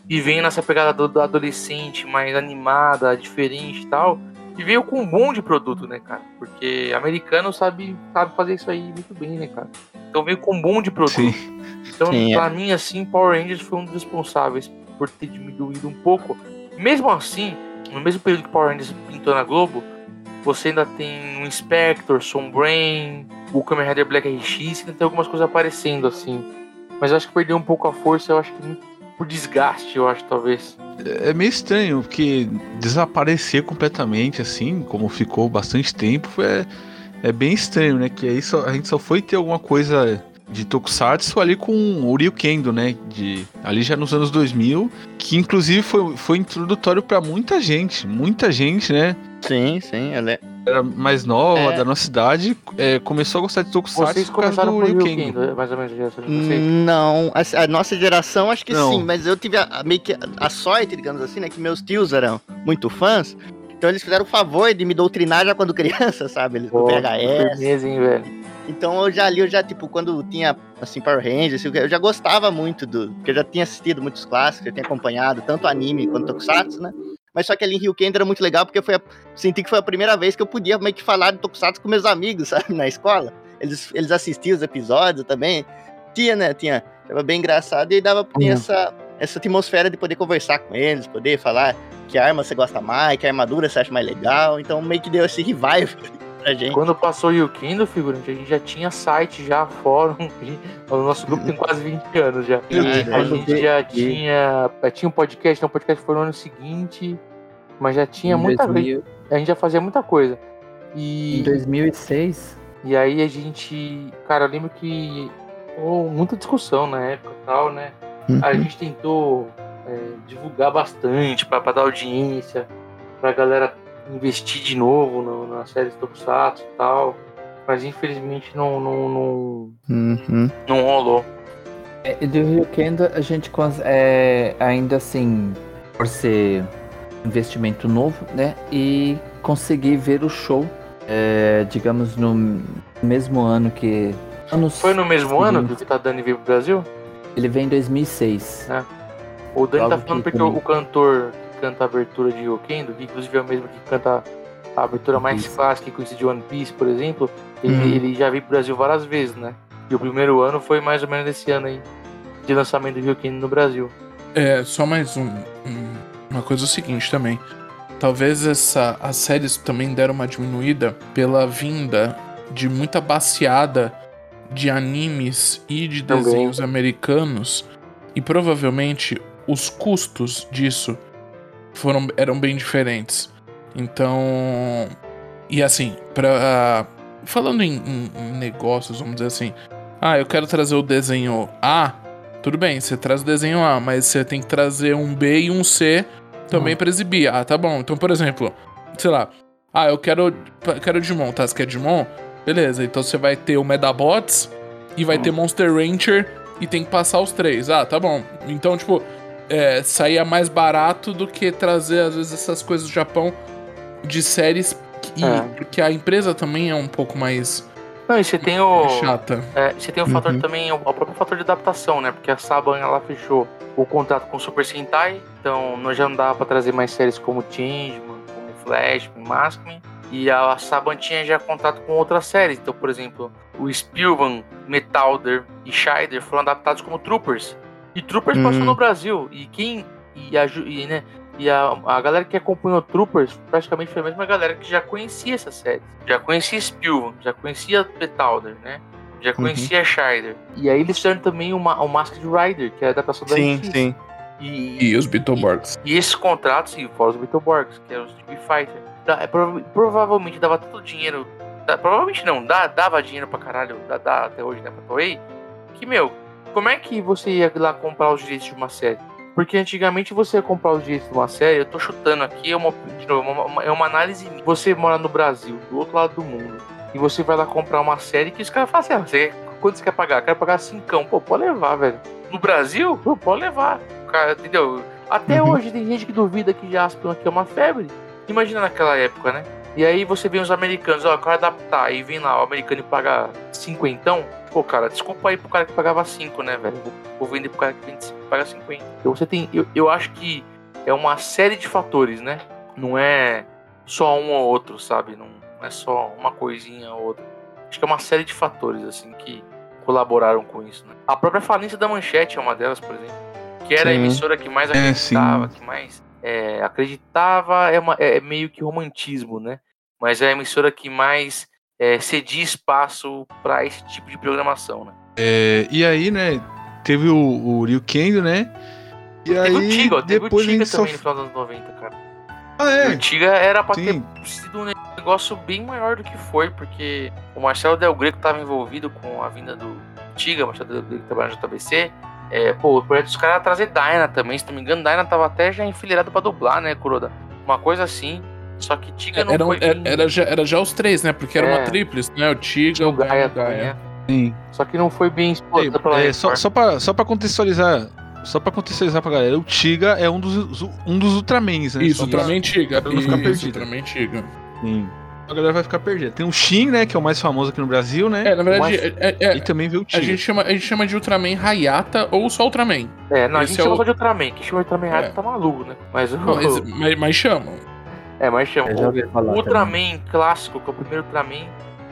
E vem nessa pegada do, do adolescente mais animada, diferente e tal. E veio com um bom de produto, né, cara? Porque americano sabe, sabe fazer isso aí muito bem, né, cara? Então veio com um bom de produto. Sim. Então, Sim, é. pra mim, assim, Power Rangers foi um dos responsáveis por ter diminuído um pouco. Mesmo assim, no mesmo período que Power Rangers pintou na Globo, você ainda tem um Inspector, Sombrain, o Kamen Rider Black RX, ainda tem algumas coisas aparecendo, assim. Mas eu acho que perdeu um pouco a força, eu acho que por desgaste, eu acho, talvez. É meio estranho, porque desaparecer completamente, assim, como ficou bastante tempo, é, é bem estranho, né? Que aí só, a gente só foi ter alguma coisa de Tokusatsu ali com o Ryukendo, né? De, ali já nos anos 2000, que inclusive foi, foi introdutório pra muita gente, muita gente, né? Sim, sim. Ela é... Era mais nova, É. da nossa idade, é, começou a gostar de Tokusatsu Vocês por causa do Ryukendo. Ryukendo, mais ou menos. Não, a, a nossa geração acho que Não. sim, mas eu tive a, a- meio que a, a sorte, digamos assim, né? Que meus tios eram muito fãs. Então eles fizeram o favor de me doutrinar já quando criança, sabe? Eles no Pô, VHS. firmeza, hein, velho. Então eu já ali, eu já, tipo, quando tinha, assim, Power Rangers, assim, eu já gostava muito do. Porque eu já tinha assistido muitos clássicos, eu tinha acompanhado tanto anime quanto Tokusatsu, né? Mas só que ali em Ryukendo era muito legal, porque foi a- senti que foi a primeira vez que eu podia meio que falar de Tokusatsu com meus amigos, sabe? Na escola. Eles, eles assistiam os episódios também. Tinha, né? Tinha. Tava bem engraçado e dava tinha Uhum. essa, essa atmosfera de poder conversar com eles, poder falar que arma você gosta mais, que armadura você acha mais legal. Então meio que deu esse revival pra gente. Quando passou o Ryukendo, figurante, a gente já tinha site, já fórum. O nosso grupo tem quase 20 anos já. E- A gente já tinha. Tinha um podcast, não, o podcast foi no ano seguinte. Mas já tinha Em muita 2000 coisa. A gente já fazia muita coisa. Em E, 2006, e aí a gente. Cara, eu lembro que. Oh, muita discussão na época e tal, né? A Uhum. gente tentou é, divulgar bastante pra dar audiência, pra galera investir de novo no, na série Tokusatsu e tal. Mas infelizmente não, não, não, Uhum. não rolou. É, e do Ryukendo a gente é, ainda assim, por ser investimento novo, né? E conseguir ver o show, é, digamos, no mesmo ano que. Anos Foi no mesmo ano que o Tadani veio pro Brasil? Ele veio em 2006. O Dani tá falando que porque também. o cantor que canta a abertura de Yokendo, que inclusive é o mesmo que canta a abertura mais Isso. clássica que conhece de One Piece, por exemplo, ele, Uhum. ele já veio pro Brasil várias vezes, né? E o primeiro ano foi mais ou menos esse ano aí, de lançamento do Yokendo no Brasil. É, só mais um, um- uma coisa é o seguinte também. Talvez essa, as séries também deram uma diminuída pela vinda de muita baseada de animes e de Também. desenhos americanos. E provavelmente os custos disso foram, eram bem diferentes. Então. E assim, pra, falando em, em- em negócios, vamos dizer assim. Ah, eu quero trazer o desenho A. Tudo bem, você traz o desenho A, mas você tem que trazer um B e um C também pra exibir. Ah, tá bom. Então, por exemplo, sei lá. Ah, eu quero, quero Digimon, tá? Você quer Digimon? Beleza, então você vai ter o Medabots e vai ter Monster Rancher e tem que passar os três. Ah, tá bom. Então, tipo, é, saía mais barato do que trazer, às vezes, essas coisas do Japão de séries. E, É. Porque a empresa também é um pouco mais Não, e você tem o. chata. É, você tem o fator Uhum. também, o, próprio fator de adaptação, né? Porque a Saban ela fechou o contrato com o Super Sentai, então não já não dava pra trazer mais séries como Changeman, como Flashman, Maskman. E a Saban tinha já contrato com outras séries. Então, por exemplo, o Spielman, Metalder e Scheider foram adaptados como Troopers. E Troopers passou Hum. no Brasil. E quem. E a, e, né, e a, a galera que acompanhou Troopers praticamente foi a mesma galera que já conhecia essa série. Já conhecia Spielman, já conhecia Petalder, né? Já conhecia Scheider. E aí eles fizeram também uma, o Masked Rider, que é a adaptação da Sim, X. sim. E, E os Beetleborgs. e esses contratos, e fora os Beetleborgs, que eram os Street Fighter, é, prova- provavelmente dava tanto dinheiro. dá- provavelmente não, dá, dava dinheiro pra caralho, dá, dá até hoje, né, pra Toei. Que, meu, como é que você ia lá comprar os direitos de uma série? Porque antigamente você ia comprar os direitos de uma série, eu tô chutando aqui, é uma, de novo, uma- uma- é uma análise. Você mora no Brasil, do outro lado do mundo, e você vai lá comprar uma série que os caras falam assim: ah, você, quanto você quer pagar? Quero pagar cincão. Pô, pode levar, velho. No Brasil, pô, pode levar. Cara, entendeu? Até Uhum. hoje tem gente que duvida que Jaspion aqui é uma febre. Imagina naquela época, né? E aí você vê os americanos, ó, eu quero adaptar, e vem lá o americano e paga cinquentão. Pô, cara, desculpa aí pro cara que pagava 5, né, velho? Vou, vou vender pro cara que vende cinco, paga 50. Então você tem. Eu, eu acho que é uma série de fatores, né? Não é só um ou outro, sabe? Não, não é só uma coisinha ou outra. Acho que é uma série de fatores, assim, que colaboraram com isso, né? A própria falência da manchete é uma delas, por exemplo. Que era a Sim. emissora que mais É, acreditava, que mais é, acreditava, é, uma- é meio que romantismo, né? Mas é a emissora que mais é, cedia espaço para esse tipo de programação, né? É, e aí, né, teve o, o Ryu Kendo, né? E Teve aí, o Tiga, teve o Tiga gente só... também no final dos anos 90, cara. Ah, é, O Tiga era pra sim. ter sido um negócio bem maior do que foi, porque o Marcelo Del Greco estava envolvido com a vinda do Tiga, o Marcelo Del Greco trabalhando no JBC. É, pô, o projeto dos caras era trazer Dyna também, se não me engano, Dyna tava até já enfileirado pra dublar, né, Kuroda? Uma coisa assim. Só que Tiga não Era, foi. era, bem- era já, era já os três, né? Porque era É. uma tríplice, né? O Tiga, o o Gaia né? sim. Só que não foi bem explorado pela é, só, só, pra, só pra contextualizar, só pra contextualizar pra galera, o Tiga é um dos, um dos Ultramans, né? Isso, Ultraman Tiga. pra não ficar Isso, perdido. Ultraman Tiga. Sim. A galera vai ficar perdida. Tem o Shin, né, que é o mais famoso aqui no Brasil, né? É, na verdade, Mas- é- é- E também veio o a, Tiga. gente chama, a gente chama de Ultraman Hayata ou só Ultraman. É, não, a esse gente é chama o- só de Ultraman. Quem chama de Ultraman É. é. tá maluco, né? Mas o. Mas, mas, mas chamam. É, mas chama. Eu já ouvi falar O também. Ultraman clássico, que é o primeiro Ultraman,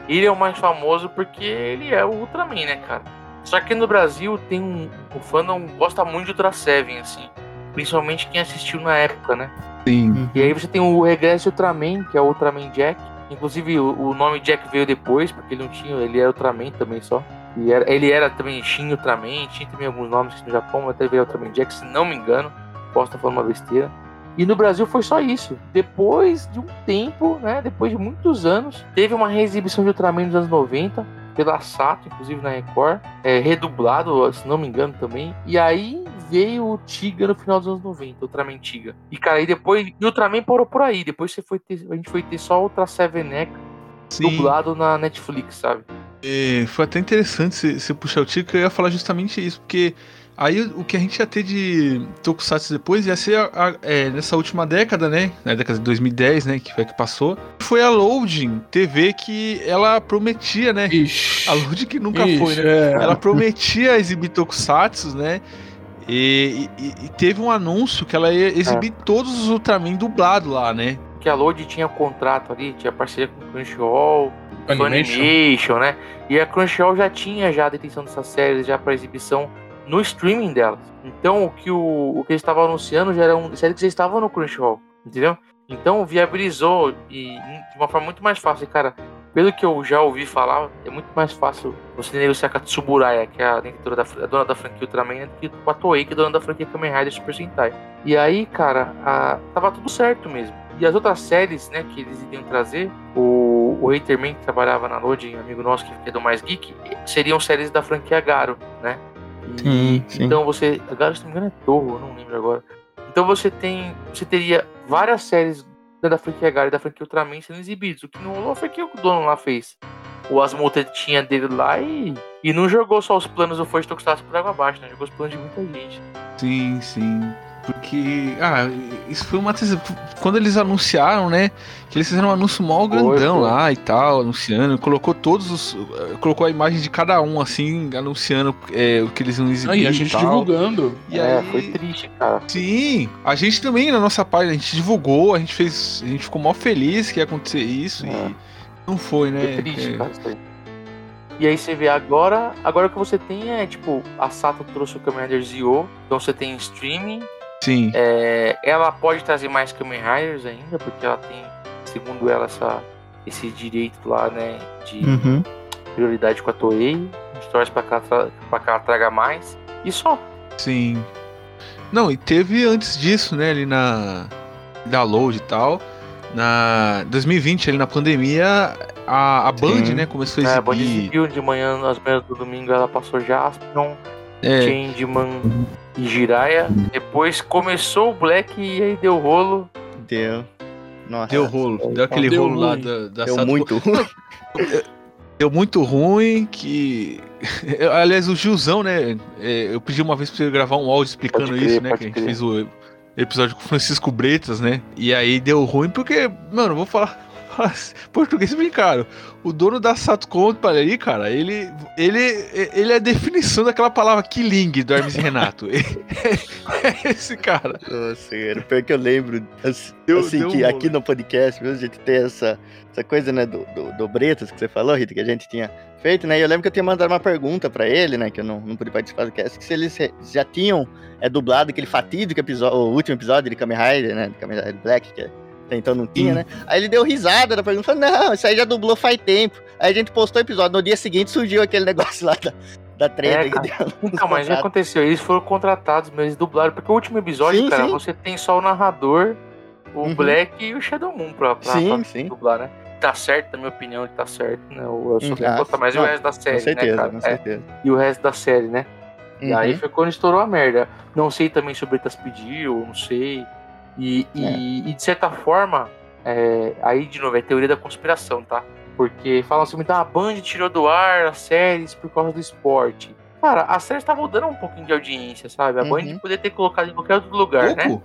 ele é o mais famoso porque ele é o Ultraman, né, cara? Só que no Brasil tem um. O fandom gosta muito de Ultra Seven, assim. Principalmente quem assistiu na época, né? Sim. E aí você tem o Regresso Ultraman, que é o Ultraman Jack. Inclusive o, o nome Jack veio depois, porque ele não tinha. Ele era Ultraman também só. E era- ele era também Shin Ultraman, tinha também alguns nomes no Japão até veio Ultraman Jack, se não me engano. Posso estar falando uma besteira. E no Brasil foi só isso. Depois de um tempo, né? Depois de muitos anos, teve uma reexibição de Ultraman nos anos 90, pela Sato, inclusive na Record, é, redublado, se não me engano também. E aí veio o Tiga no final dos anos 90, Ultraman Tiga. E cara, aí depois. E o Ultraman parou por aí. Depois você foi ter, a gente foi ter só Ultra Seven Sim. dublado na Netflix, sabe? É, foi até interessante você puxar o Tiga, que eu ia falar justamente isso, porque aí o que a gente ia ter de Tokusatsu depois ia ser a- a- é, nessa última década, né? Na década de 2010, né? Que foi que passou. Foi a Loading TV que ela prometia, né? Ixi. A Loading que nunca Ixi, foi, né? é. Ela prometia exibir Tokusatsu, né? E, e- e teve um anúncio que ela ia exibir todos os Ultraman dublado lá, né? Que a Load tinha contrato ali, tinha parceria com o Crunchyroll, Animation. Funimation, né? E a Crunchyroll já tinha já a detenção dessas séries já para exibição no streaming delas. Então o que o, o que eles estavam anunciando já eram séries que já estavam no Crunchyroll, entendeu? Então viabilizou e de uma forma muito mais fácil, cara. Pelo que eu já ouvi falar, é muito mais fácil você negociar com a Tsuburaya, que é a, da, a dona da franquia Ultraman, do que com a Toei, que é a dona da franquia Kamen Rider Super Sentai. E aí, cara, a- tava tudo certo mesmo. E as outras séries, né, que eles iriam trazer, o, o Haterman, que trabalhava na Loading, amigo nosso que é do Mais Geek, seriam séries da franquia Garo, né? E- Sim, sim. Então você. Garo, se não me engano, é Torro, não lembro agora. Então você tem. Você teria várias séries da franquia Garo e da franquia Ultraman sendo exibidos. O que não rolou foi que o dono lá fez. O Asmota tinha dele lá e. E não jogou só os planos do Forte Tokusatsu por água abaixo, né? Jogou os planos de muita gente. Sim, sim. Porque, ah, isso foi uma. Quando eles anunciaram, né? Que eles fizeram um anúncio mó Foi, grandão foi. lá e tal, anunciando. Colocou todos os. Colocou a imagem de cada um, assim, anunciando é, o que eles iam exibir. Aí a gente tal. divulgando. E é, aí, foi triste, cara. Sim, a gente também, na nossa página, a gente divulgou, a gente fez. A gente ficou mó feliz que ia acontecer isso É. e não foi, né? Foi triste, É, cara. Isso aí. E aí você vê agora, agora o que você tem é, tipo, a Sato trouxe o Rider Zio, então você tem streaming, Sim. é, ela pode trazer mais Kamen Riders ainda, porque ela tem, segundo ela, essa, esse direito lá, né, de Uhum. prioridade com a Toei. A gente torce pra que, pra que ela traga mais. E só. Sim. Não, e teve antes disso, né, ali na download e tal. Na 2020, ali na pandemia, a, a Band, Sim. né, começou a É, a Band exibir. exibiu de manhã, nas manhãs do domingo, ela passou Jaspion, É, Changeman e Jiraiya. Depois começou o Black e aí deu rolo. Deu. Nossa. deu rolo, deu aquele Deu rolo lá ruim. da, da Deu Sato- muito ruim. Deu muito ruim que. Aliás, o Gilzão, né? é, Eu pedi uma vez pra você gravar um áudio explicando crer, isso, né? Que a gente crer. fez o episódio com o Francisco Bretas, né? E aí deu ruim porque, mano, vou falar. Falar Português brincaram. O dono da Sato Company ali, cara, ele, ele, ele é a definição daquela palavra killing do Hermes Renato. é esse cara. Nossa, cara, pior que eu lembro, assim, Deu- assim, deu que um aqui no podcast, mesmo, a gente tem essa, essa coisa, né, do, do, do Bretas que você falou, Rita, que a gente tinha feito, né, e eu lembro que eu tinha mandado uma pergunta pra ele, né, que eu não, não pude participar do cast, que se eles já tinham é, dublado aquele fatídico episódio, o último episódio de Kamen Rider, né, de Kamen Rider Black, que até então não tinha, Sim. né, aí ele deu risada da pergunta, falou, não, isso aí já dublou faz tempo, aí a gente postou o episódio, no dia seguinte surgiu aquele negócio lá da, da treta É. Então, mas já aconteceu. Eles foram contratados, mas eles dublaram. Porque o último episódio, Sim, cara, sim. você tem só o narrador, o Uhum. Black e o Shadow Moon pra, pra, Sim, pra sim. dublar, né? Tá certo, na minha opinião, ele tá certo, né? Eu só Hum, tenho que ah, botar mais e o não, resto da série, Com certeza, né, cara? com É, certeza. e o resto da série, né? E aí Uhum. foi quando estourou a merda. Não sei também se o Bretas pediu, não sei. E, É. e, e, de certa forma, é, aí de novo, é teoria da conspiração, tá? Porque falam assim, então a Band tirou do ar as séries por causa do esporte. Cara, a série tá mudando um pouquinho de audiência, sabe? A Uhum. Band poderia ter colocado em qualquer outro lugar, né? Pouco?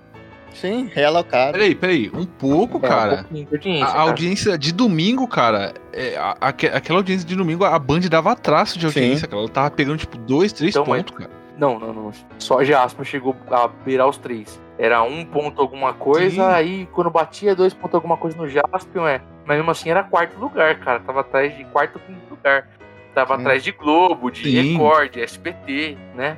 Sim, realocado. Peraí, peraí. Um pouco, É, um cara. pouquinho de audiência, A, a cara. audiência de domingo, cara, é, a- aque- aquela audiência de domingo, a Band dava traço de Sim. audiência, cara. Ela tava pegando, tipo, dois, três Então, mas- pontos, cara. Não, não, não. Só Jasper chegou a beirar os três. Era um ponto alguma coisa, Sim. aí quando batia dois pontos alguma coisa no Jaspion, é. Mas mesmo assim era quarto lugar, cara. Tava atrás de quarto, quinto lugar. Tava Sim. atrás de Globo, de Sim. Record, de SBT, né?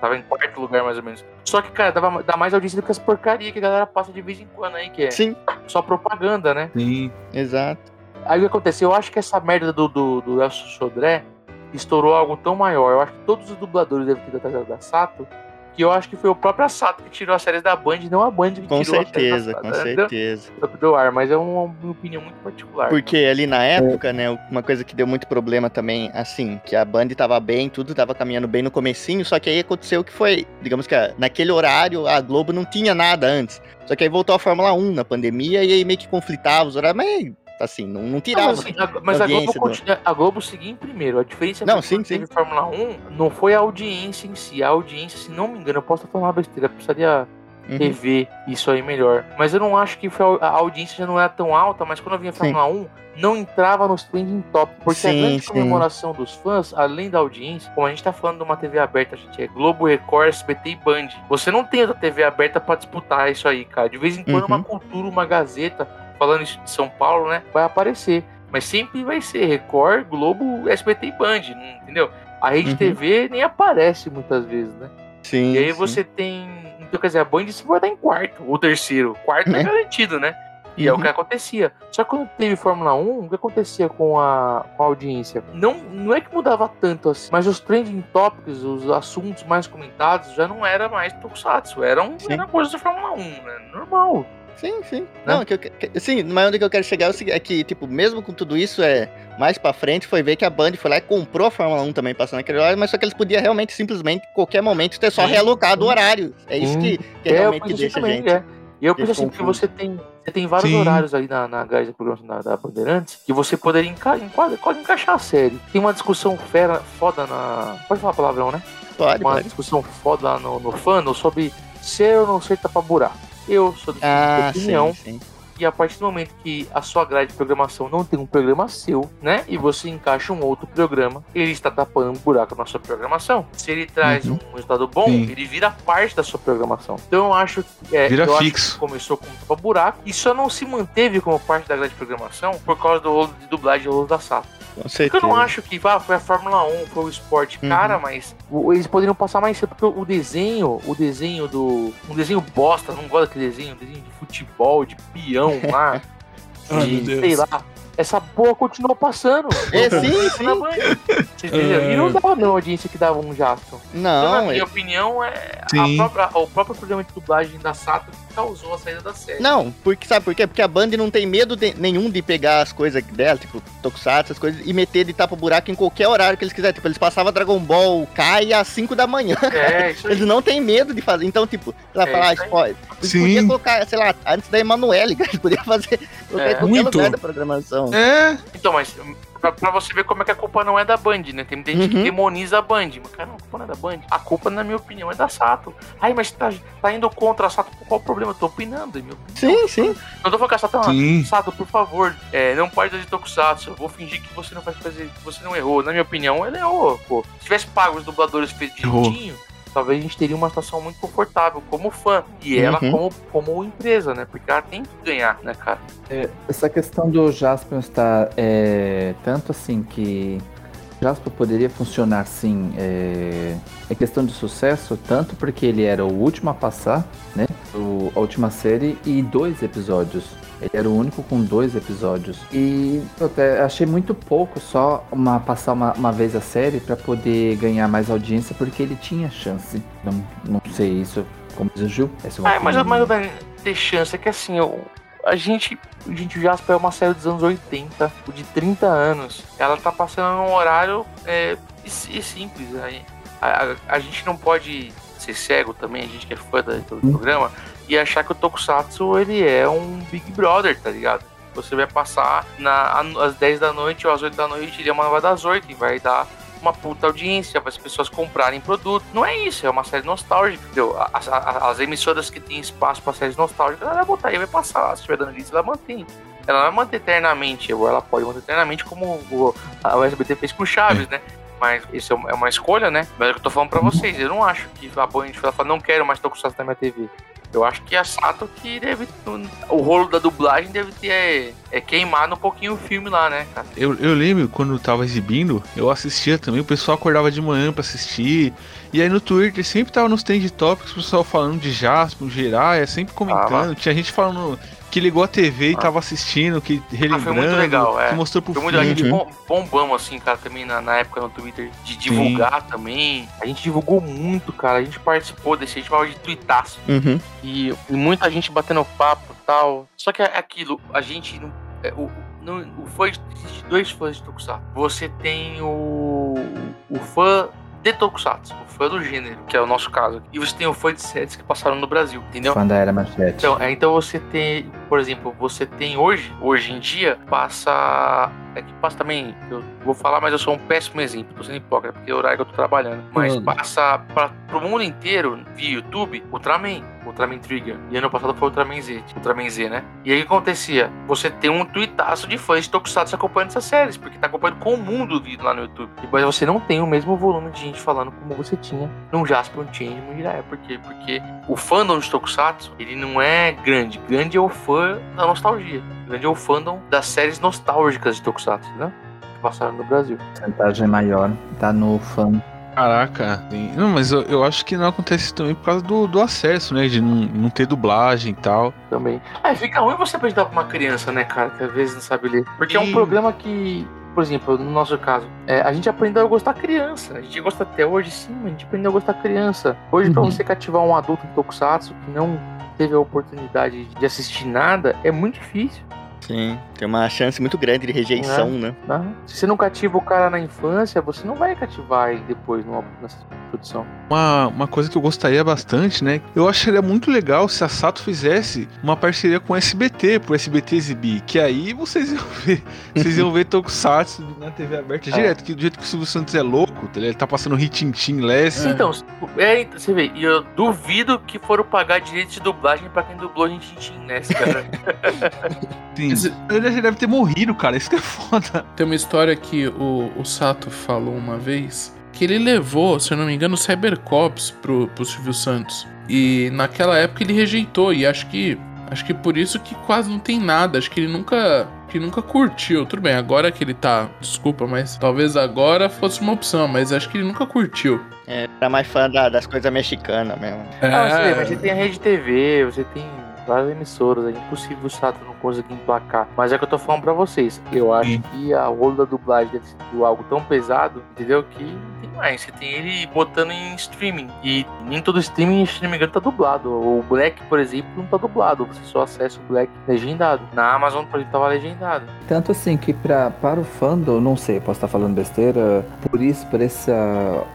Tava em quarto lugar, mais ou menos. Só que, cara, dava, dá mais audiência do que as porcarias que a galera passa de vez em quando aí, que é Sim, só propaganda, né? Sim. exato. Aí o que aconteceu? Eu acho que essa merda do, do, do Elcio Sodré estourou algo tão maior. Eu acho que todos os dubladores devem ter datado da Sato. Que eu acho que foi o próprio Sato que tirou as séries da Band, não a Band que Com tirou certeza, as com séries da, certeza. da, do ar. Mas é uma, uma opinião muito particular. Porque ali na época, né, uma coisa que deu muito problema também, assim, que a Band tava bem, tudo tava caminhando bem no comecinho, só que aí aconteceu que foi, digamos que naquele horário a Globo não tinha nada antes. Só que aí voltou a Fórmula 1 na pandemia e aí meio que conflitava os horários, mas assim, não, não Não, tirava. mas, assim, a, mas a, Globo, do- continua- a Globo seguia em primeiro. A diferença Não, foi que sim, teve Fórmula 1 não foi a audiência em si. A audiência, se não me engano, eu posso falando uma besteira, eu precisaria Uhum. rever isso aí melhor. Mas eu não acho que foi a a audiência já não era tão alta, mas quando eu vinha a Sim. Fórmula 1, não entrava nos trending top. Porque a Sim, grande sim. comemoração dos fãs, além da audiência, como a gente tá falando de uma TV aberta, a gente é Globo, Record, SBT e Band. Você não tem outra TV aberta pra disputar isso aí, cara. De vez em quando Uhum. uma cultura, uma gazeta, falando de São Paulo, né, vai aparecer. Mas sempre vai ser Record, Globo, SBT e Band, entendeu? A Rede Uhum. TV nem aparece muitas vezes, né? Sim. E aí sim. você tem. Então, quer dizer, a Band sempre vai dar em quarto, ou terceiro. Quarto é É. garantido, né? E é o Uhum. que acontecia. Só que quando teve Fórmula 1, o que acontecia com a, com a audiência? Não, não é que mudava tanto assim, mas os trending topics, os assuntos mais comentados, já não era mais Tokusatsu. Eram, era coisa da Fórmula 1, né? Normal. Sim, sim. Né? Não, que eu, que- sim, mas onde que eu quero chegar é o seguinte, é que, tipo, mesmo com tudo isso, é mais pra frente, foi ver que a Band foi lá e comprou a Fórmula 1 também, passando aquele horário, mas só que eles podiam realmente, simplesmente, em qualquer momento, ter só Sim, realocado o sim. horário. É isso que, que É, eu realmente assim deixa a também, gente. é. E eu penso assim, porque confundem. você tem, você tem vários Sim. horários ali na, na grade da programação da, da Bandeirantes que você poderia enca enquadra, pode encaixar a série. Tem uma discussão fera, foda na. Pode falar palavrão, né? Pode, Uma pode. discussão foda lá no, no fandom sobre ser ou não ser tapa-buraco. Eu sou de Ah, opinião sim, sim. Que a partir do momento que a sua grade de programação não tem um programa seu, né? E você encaixa um outro programa, ele está tapando um buraco na sua programação. Se ele traz Uhum. um resultado bom, Sim. ele vira parte da sua programação. Então eu acho que é, Vira fixo. que começou como tapa buraco e só não se manteve como parte da grade de programação por causa do rolo de dublagem de rolo da Sato. Com Porque eu não acho que ah, foi a Fórmula 1, foi o esporte. Uhum. Cara, mas eles poderiam passar mais cedo, porque o desenho, o desenho do. Um desenho bosta, não gosto daquele desenho, um desenho de futebol, de peão lá. Ai, meu Deus. sei lá. Essa porra continuou passando. É, sim, sim. E não dava a mesma audiência que dava um Jaspion. Então, na Não, minha é- opinião, é a própria, o próprio programa de dublagem da Sato causou a saída da série. Não, porque sabe por quê? Porque a Band não tem medo de- nenhum de pegar as coisas dela, tipo Tokusatsu, essas coisas, e meter de tapa buraco em qualquer horário que eles quiserem. Tipo, eles passavam Dragon Ball Kai às 5 da manhã. É, isso aí. Eles não têm medo de fazer. Então, tipo, ela É falar, spoiler. Eles Sim. podiam colocar, sei lá, antes da Emanuele, eles podiam fazer É. qualquer Muito. lugar da programação. É, Então, mas pra, pra você ver como é que a culpa não é da Band, né? Tem muita gente que Uhum. demoniza a Band. Mas, cara, não, a culpa não é da Band. A culpa, na minha opinião, é da Sato. Ai, mas tá, tá indo contra a Sato. Qual o problema? Eu tô opinando, é minha opinião. Sim, sim. Não tô falando que a Sato é uma... Sato, por favor, é, não pare de Tokusatsu. Eu vou fingir que você não faz fazer, que você não errou. Na minha opinião, ele errou, pô. Se tivesse pago os dubladores direitinho, talvez a gente teria uma situação muito confortável como fã. E ela Uhum. como, como empresa, né? Porque ela tem que ganhar, né, cara? Essa questão do Jaspion estar é, tanto assim que Jaspion poderia funcionar sim é, é questão de sucesso, tanto porque ele era o último a passar, né? O, a última série e dois episódios. Ele era o único com dois episódios. E eu até achei muito pouco só uma, passar uma, uma vez a série para poder ganhar mais audiência, porque ele tinha chance. Não, não sei isso, como diz o Gil. Essa é uma Ah, mas, mas velho, ter chance é que assim, eu, a gente. Gente, o Jasper é uma série dos anos 80, de 30 anos. Ela tá passando num horário é, e, e simples. A, a, a gente não pode ser cego também, a gente que é fã do Hum. programa, e achar que o Tokusatsu ele é um Big Brother, tá ligado? Você vai passar na, às 10 da noite ou às 8 da noite, ele é uma vai das 8 e vai dar uma puta audiência para as pessoas comprarem produto. Não é isso, é uma série nostálgica, entendeu? As, a- as emissoras que têm espaço para séries nostálgicas, ela vai botar aí, vai passar. Se tiver dando lista, ela mantém. Ela vai manter eternamente, ou ela pode manter eternamente como o, a o SBT fez com Chaves, né? Mas isso é uma- é uma escolha, né? Mas é o que eu tô falando pra vocês. Eu não acho que a Band fala, não quero mais Tokusatsu na minha TV. Eu acho que a Sato que deve. O rolo da dublagem deve ter é, é queimado um pouquinho o filme lá, né, cara? Eu, eu lembro quando tava exibindo, eu assistia também, o pessoal acordava de manhã pra assistir. E aí no Twitter sempre tava nos trend topics, o pessoal falando de Jasper, Jiraiya, sempre comentando. Tinha gente falando que ligou a TV e Ah. tava assistindo, que relembrando, muito legal, é. que mostrou pro Foi muito, a filho. gente bom- bombamos, assim, cara, também na, na época no Twitter, de divulgar também. A gente divulgou muito, cara. A gente participou desse, a gente chamava de tweetaço. Uhum. E, e muita gente batendo papo e tal. Só que é aquilo, a gente não. é, o, não, o fã, existe dois fãs de Tokusatsu. Você tem o, o fã de Tokusatsu, o fã do gênero, que é o nosso caso. E você tem o fã de séries que passaram no Brasil, entendeu? Fã da Era Manchete. Então, é, então você tem, por exemplo, você tem hoje, hoje em dia, passa. É que passa também, eu vou falar, mas eu sou um péssimo exemplo, tô sendo hipócrita, porque é o horário que eu tô trabalhando. Mas Hum. passa pra, pro mundo inteiro, via YouTube, Ultraman, Ultraman Trigger. E ano passado foi Ultraman Z, Ultraman Z, né? E aí o que acontecia? Você tem um tuitaço de fãs de Tokusatsu acompanhando essas séries, porque tá acompanhando com o mundo lá no YouTube. Mas você não tem o mesmo volume de gente falando como você tinha num Jasper, um Change, um Jiraiya. Por quê? Porque o fandom de Tokusatsu, ele não é grande. Grande é o fã da nostalgia. Grande é o fandom das séries nostálgicas de Tokusatsu, né? Que passaram no Brasil. A porcentagem maior tá no fã. Caraca, sim. não, mas eu, eu acho que não acontece também por causa do, do acesso, né? De não, não ter dublagem e tal. também. É, fica ruim você apresentar pra uma criança, né, cara, que às vezes não sabe ler. Porque é um programa que, por exemplo, no nosso caso, é, a gente aprendeu a gostar criança. A gente gosta até hoje, sim, a gente aprendeu a gostar criança. Hoje, pra Uhum. você cativar um adulto em Tokusatsu que não teve a oportunidade de assistir nada, é muito difícil. Sim, tem uma chance muito grande de rejeição, né? né? Se você não cativa o cara na infância, você não vai cativar ele depois numa, nessa produção. Uma, uma coisa que eu gostaria bastante, né? Eu acharia muito legal se a Sato fizesse uma parceria com o SBT, pro SBT exibir. Que aí vocês iam ver. Vocês iam ver Tokusatsu na TV aberta É. direto. Que do jeito que o Silvio Santos é louco, tá ele tá passando Ritintim Less. Então, é, você vê, e eu duvido que foram pagar direitos de dublagem pra quem dublou a gente tinha, né, esse cara? Sim. Esse- Ele já deve ter morrido, cara. Isso que é foda. Tem uma história que o, o Sato falou uma vez que ele levou, se eu não me engano, Cybercops pro, pro Silvio Santos. E naquela época ele rejeitou, e acho que. Acho que por isso que quase não tem nada. Acho que ele nunca. Que nunca curtiu. Tudo bem, agora que ele tá. Desculpa, mas talvez agora fosse uma opção, mas acho que ele nunca curtiu. É, era mais fã da- das coisas mexicanas mesmo. Ah, você, É. mas você tem a Rede TV, você tem várias emissoras, é impossível o Sato não conseguir emplacar. Mas é que eu tô falando pra vocês. Eu acho Sim. que a rolo da dublagem deve ser algo tão pesado, entendeu? Que não tem mais. Você tem ele botando em streaming. E nem todo streaming, se não me engano, tá dublado. O Black, por exemplo, não tá dublado. Você só acessa o Black legendado. Na Amazon, por exemplo, tava legendado. Tanto assim que pra, para o fandom, não sei, posso estar falando besteira, por isso, por essa.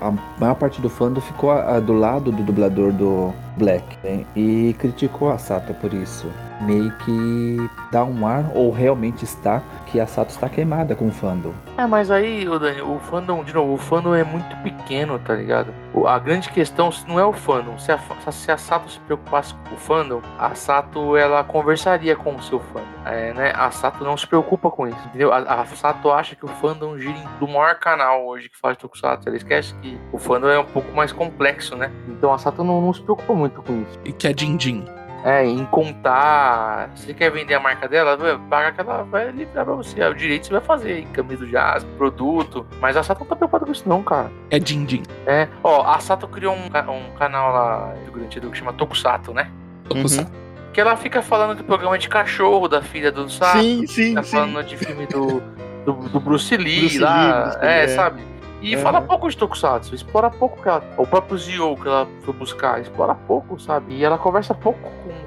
A maior parte do fandom ficou a- a do lado do dublador do Black né, e criticou a Sato por isso. Meio que dá um ar, ou realmente está, que a Sato está queimada com o fandom. É, mas aí, ô Dani, o fandom, de novo, o fandom é muito pequeno, tá ligado? O- A grande questão não é o fandom. Se a, se a Sato se preocupasse com o fandom, a Sato, ela conversaria com o seu fandom. É, né? A Sato não se preocupa com isso, entendeu? A, a Sato acha que o fandom gira em- do maior canal hoje que faz Tokusatsu. Ela esquece que o fandom é um pouco mais complexo, né? Então a Sato não, não se preocupa muito com isso. E que é din-din. É, em contar. Se você quer vender a marca dela, paga que ela vai livrar pra você. O direito você vai fazer, em camisa do jazz, produto. Mas a Sato não tá preocupada com isso, não, cara. É din-din. É, ó, a Sato criou um, um canal lá do Grande que chama Tokusato, né? Tokusatsu. Que ela fica falando do programa de cachorro da filha do Sato. sim, sim, Tá sim. falando de filme do, do, do Bruce Lee Bruce lá. Lee, Bruce Lee, é, é. sabe? E É. fala pouco de Tokusatsu, explora pouco que ela. O próprio Zio que ela foi buscar, explora pouco, sabe? E ela conversa pouco com o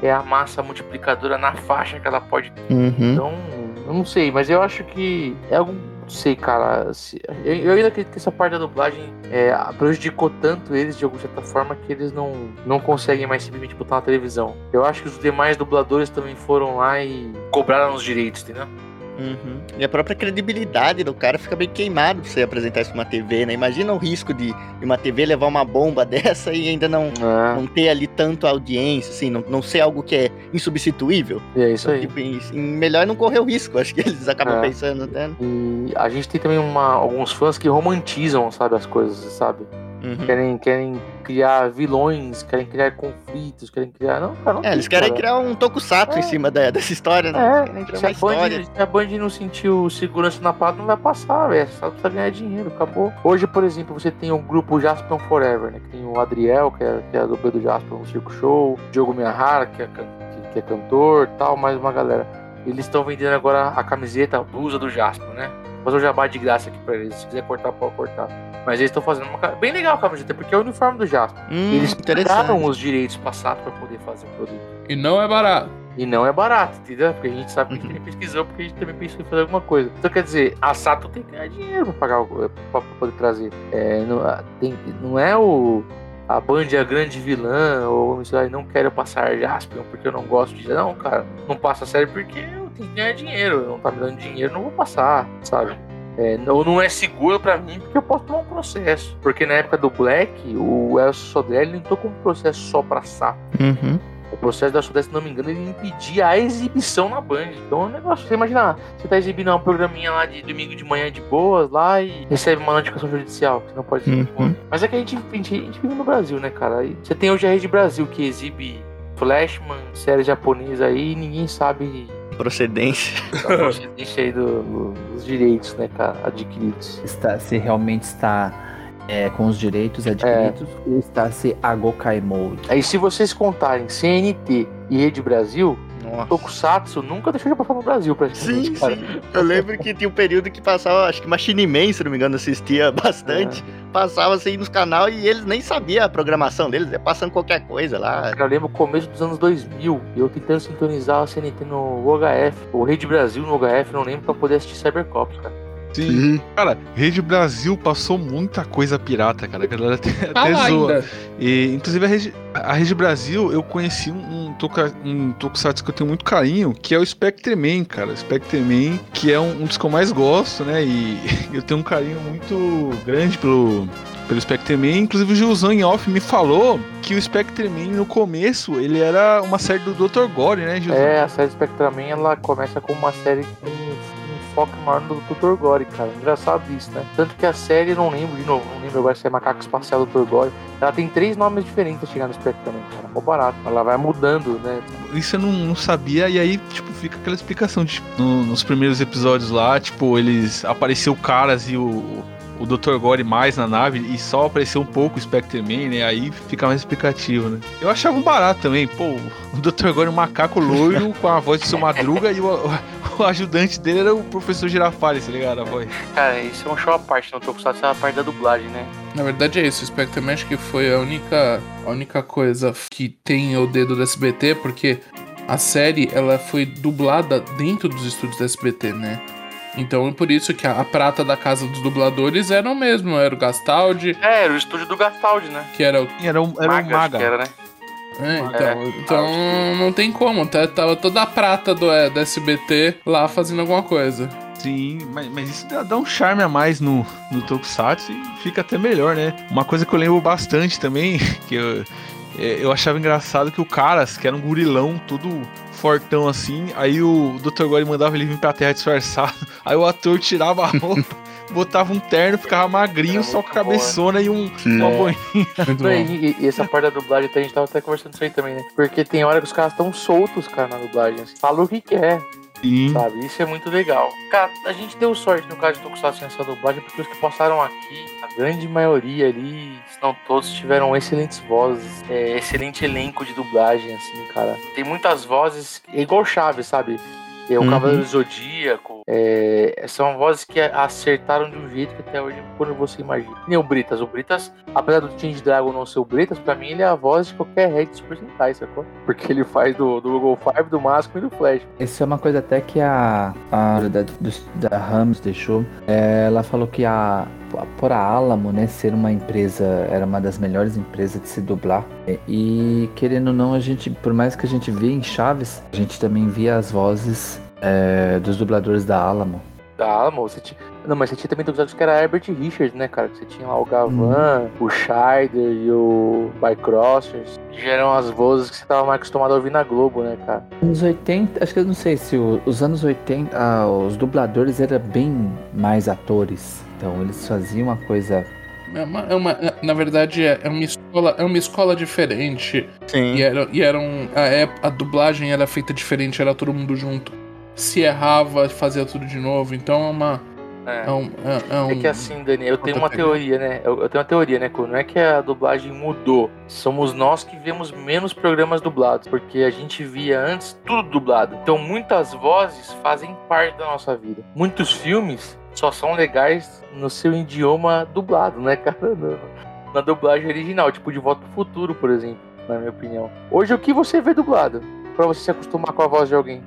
que é a massa multiplicadora na faixa que ela pode Uhum. então, eu não sei, mas eu acho que é algum. Não sei, cara. eu, eu ainda acredito que essa parte da dublagem é, prejudicou tanto eles de alguma certa forma que eles não, não conseguem mais simplesmente botar na televisão. Eu acho que os demais dubladores também foram lá e cobraram os direitos, entendeu? Uhum. E a própria credibilidade do cara fica bem queimado pra você apresentar isso numa TV, né? Imagina o risco de, de uma TV levar uma bomba dessa e ainda não, É, não ter ali tanto audiência, assim, não, não ser algo que é insubstituível. é isso aí. Tipo, em- em melhor não correr o risco, acho que eles acabam É. pensando até. né? E a gente tem também uma, alguns fãs que romantizam, sabe, as coisas, sabe? Uhum. Querem, querem criar vilões, querem criar conflitos, querem criar. Não, cara, não É, eles querem cara. criar um tokusatsu É. em cima da- dessa história, né? É, Se a, uma história. Band, se a Band não sentiu segurança na parada, não vai passar, velho. Só precisa ganhar dinheiro, acabou. Hoje, por exemplo, você tem o grupo Jaspion Forever, né? Que tem o Adriel, que é, que é do B do Jaspion no Circo Show, Diogo Miyahara, que é, que, que é cantor tal, mais uma galera. Eles estão vendendo agora a camiseta, a blusa do Jaspion, né? Vou fazer um jabá de graça aqui pra eles. Se quiser cortar, pode cortar. Mas eles estão fazendo uma. Bem legal a camiseta, porque é o uniforme do Jaspion. Hum, eles pagaram os direitos passados pra poder fazer o produto. E não é barato. E não é barato, entendeu? Porque a gente sabe que a gente também pesquisou, porque a gente também pensou em fazer alguma coisa. Então, quer dizer, a Sato tem que ganhar dinheiro pra pagar o, pra poder trazer. É, não, tem, não é o. A Band é a grande vilã, ou sei não quero passar Jaspion porque eu não gosto de. Não, cara, não passa a série porque eu tenho que ganhar dinheiro. Não tá me dando dinheiro, não vou passar, sabe? É, não, não é seguro pra mim porque eu posso tomar um processo. Porque na época do Black, o Elcio Sodré ele entrou com um processo só pra Sato. Uhum. O processo da Sudeste, se não me engano, ele impedia a exibição na Band. Então é um negócio, você imagina, você tá exibindo um programinha lá de domingo de manhã de boas lá e recebe uma notificação judicial. Você não pode. Uhum. Mas é que a gente, a, gente, a gente vive no Brasil, né, cara? Aí você tem hoje a Rede Brasil que exibe Flashman, série japonesa aí e ninguém sabe Procedência. a procedência aí do- do- dos direitos, né, cara, adquiridos. Está, se realmente está é, com os direitos adquiridos ou está se Agokai Mode. Aí se vocês contarem CNT e Rede Brasil, Nossa. Tokusatsu nunca deixou de passar no Brasil, praticamente, Sim, cara. sim. Eu lembro que tinha um período que passava, acho que Machine Man, se não me engano, assistia bastante. Passava assim nos canal e eles nem sabiam a programação deles, ia passando qualquer coisa lá. Eu lembro o começo dos anos 2000, eu tentando sintonizar a CNT no UHF, ou Rede Brasil no UHF, não lembro, pra poder assistir Cybercops, cara. Sim. Cara, Rede Brasil passou muita coisa pirata, cara. A galera até, Tá até zoa. ainda. E, inclusive, a Rede, a Rede Brasil, eu conheci um, um, toca, um tokusatsu que eu tenho muito carinho, que é o Spectreman, cara. Spectreman, que é um, um dos que eu mais gosto, né? E eu tenho um carinho muito grande pelo, pelo Spectreman. Inclusive, o Gilzão em off me falou que o Spectreman, no começo, ele era uma série do Dr. Gore, né, Gilzão? É, a série Spectraman, ela começa com uma série com foco maior no Dr. Gore, cara. Engraçado isso, né? Tanto que a série, não lembro, de novo, não lembro agora se é Macaco Espacial Dr. Gore. Ela tem três nomes diferentes pra chegar no Spectraman, cara. Mó barato. Ela vai mudando, né? Isso eu não, não sabia, e aí, tipo, fica aquela explicação tipo, no- nos primeiros episódios lá, tipo, eles apareceu Caras e o, o Dr. Gore mais na nave, e só apareceu um pouco o Spectre-Man, né? Aí fica mais explicativo, né? Eu achava um barato também, pô, o Dr. Gore um macaco loiro com a voz de seu Madruga e o, o, o ajudante dele era o professor Girafales, tá ligado? A voz. Cara, isso é um show à parte, não Tokusatsu é a parte da dublagem, né? Na verdade é isso, o Spectrum acho que foi a única, a única coisa que tem o dedo do SBT, porque a série ela foi dublada dentro dos estúdios do SBT, né? Então é por isso que a, a prata da casa dos dubladores era o mesmo, era o Gastaldi, É, era o estúdio do Gastaldi, né? que era o. Era um, era um Maga, acho maga. que era, né? É, então, É, então não tem como, tá, tava toda a prata do, é, do SBT lá fazendo alguma coisa. Sim, mas, mas isso dá, dá um charme a mais no, no Tokusatsu e fica até melhor, né? Uma coisa que eu lembro bastante também, que eu, é, eu achava engraçado que o Caras, que era um gurilão, todo fortão assim, aí o Dr. Gore mandava ele vir pra terra disfarçado, aí o ator tirava a roupa, botava um terno, ficava magrinho, só com a boa. cabeçona e um, uma É. boinha. Não, bom. E, e essa parte da dublagem, a gente tava até conversando isso aí também, né? Porque tem hora que os caras estão soltos, cara, na dublagem. Assim, fala o que quer, Sim. sabe? Isso é muito legal. Cara, a gente deu sorte no caso de Tokusatsu nessa dublagem, porque os que passaram aqui, grande maioria ali, se não todos, tiveram excelentes vozes, é, excelente elenco de dublagem, assim, cara. Tem muitas vozes, é igual Chaves, sabe? É, o Uhum. Cavaleiro do Zodíaco, é, são vozes que acertaram de um jeito que até hoje quando você imagina. Que Nem o Britas. O Britas, apesar do Change Dragon não ser o Britas, pra mim ele é a voz de qualquer Red Super Sentai, sacou? Porque ele faz do, do Google Five, do Masco e do Flash. Isso é uma coisa até que a, a da, dos- da Rams deixou. É, ela falou que a por a Alamo, né, ser uma empresa, era uma das melhores empresas de se dublar. E querendo ou não, a gente, por mais que a gente via em Chaves, a gente também via as vozes é, dos dubladores da Alamo. Da Alamo, você tinha. Não, mas você tinha também episódios que era Herbert Richards, né, cara? Que você tinha lá o Gavan, o Scheider e o Bycrossers. Que já eram as vozes que você tava mais acostumado a ouvir na Globo, né, cara? Anos 80, acho que eu não sei se o- os anos 80, ah, os dubladores eram bem mais atores. Então eles faziam uma coisa. É uma, é uma- é- na verdade, é, é uma escola, é uma escola diferente. Sim. E era, e era um, a, a dublagem era feita diferente, era todo mundo junto. Se errava, fazia tudo de novo. Então é uma. É. É, um, é, é um- É que assim, Dani, eu tenho uma teoria, né? Eu, eu tenho uma teoria, né? Não é que a dublagem mudou. Somos nós que vemos menos programas dublados. Porque a gente via antes tudo dublado. Então muitas vozes fazem parte da nossa vida. Muitos filmes só são legais no seu idioma dublado, né, cara? No- na dublagem original. Tipo De Volta pro Futuro, por exemplo, na minha opinião. Hoje o que você vê dublado? Pra você se acostumar com a voz de alguém.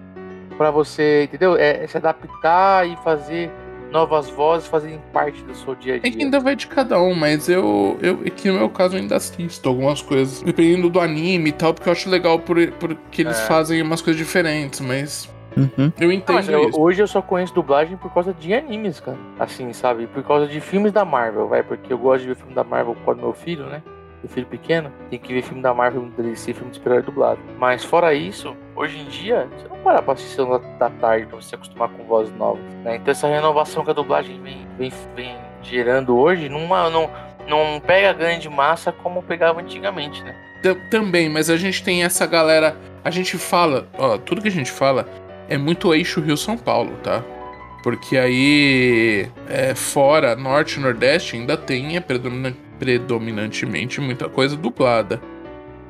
Pra você, entendeu? É, é se adaptar e fazer novas vozes fazerem parte do seu dia a É que dia. ainda vai de cada um, mas eu, eu é que no meu caso eu ainda assisto algumas coisas. Dependendo do anime e tal, porque eu acho legal por, porque eles É. fazem umas coisas diferentes, mas Uhum. eu Não, entendo mas eu- isso. hoje eu só conheço dublagem por causa de animes, cara. Assim, sabe? Por causa de filmes da Marvel, vai. Porque eu gosto de ver filme da Marvel com o meu filho, né? Meu filho pequeno, tem que ver filme da Marvel, filme da DC, filme de super dublado. Mas fora isso, hoje em dia, você não para pra assistir da, tarde pra você acostumar com vozes novas. Né? Então essa renovação que a dublagem vem, vem, vem gerando hoje não, não, não pega a grande massa como pegava antigamente, né? Tam- Também, mas a gente tem essa galera. A gente fala, ó, tudo que a gente fala é muito eixo Rio-São Paulo, tá? Porque aí, é, fora, norte e nordeste, ainda tem é, predomina- predominantemente muita coisa dublada.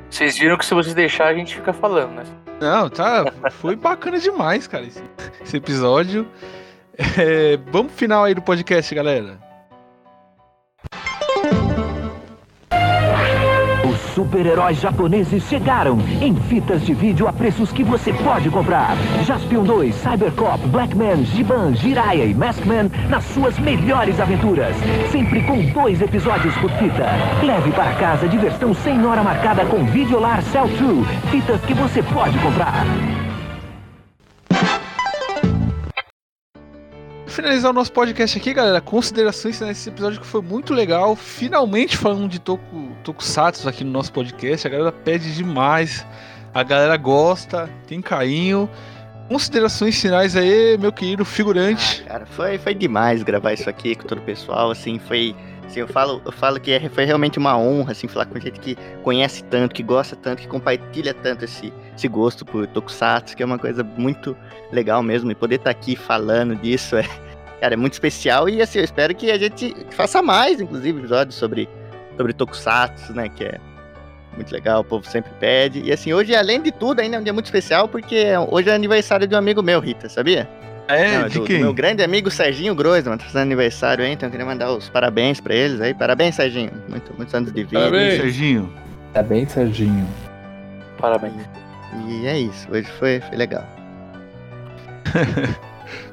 Vocês viram que se vocês deixar a gente fica falando, né? Não, tá. Foi bacana demais, cara, esse, esse episódio. É, vamos pro final aí do podcast, galera. Super-heróis japoneses chegaram em fitas de vídeo a preços que você pode comprar. Jaspion 2, Cybercop, Blackman, Giban, Jiraiya e Maskman nas suas melhores aventuras. Sempre com dois episódios por fita. Leve para casa diversão sem hora marcada com Videolar Cell 2. Fitas que você pode comprar. Finalizar o nosso podcast aqui, galera, considerações nesse episódio que foi muito legal. Finalmente falando de Toku, Tokusatsu aqui no nosso podcast. A galera pede demais. A galera gosta, tem carinho. Considerações finais aí, meu querido figurante. Ah, cara, foi, foi demais gravar isso aqui com todo o pessoal, assim, foi... Assim, eu falo, eu falo que é, foi realmente uma honra, assim, falar com gente que conhece tanto, que gosta tanto, que compartilha tanto esse, esse gosto por Tokusatsu, que é uma coisa muito legal mesmo, e poder estar tá aqui falando disso é, cara, é muito especial, e assim, eu espero que a gente faça mais, inclusive, episódios sobre, sobre Tokusatsu, né, que é muito legal, o povo sempre pede, e assim, hoje, além de tudo, ainda é um dia muito especial, porque hoje é aniversário de um amigo meu, Rita, sabia? É, Não, de do, quem? Do meu grande amigo Serginho Groisman, tá fazendo aniversário aí, então eu queria mandar os parabéns pra eles aí. Parabéns, Serginho. Muito, muitos anos de vida. Parabéns. Serginho. Tá bem, Serginho? Parabéns. E é isso, hoje foi, foi legal.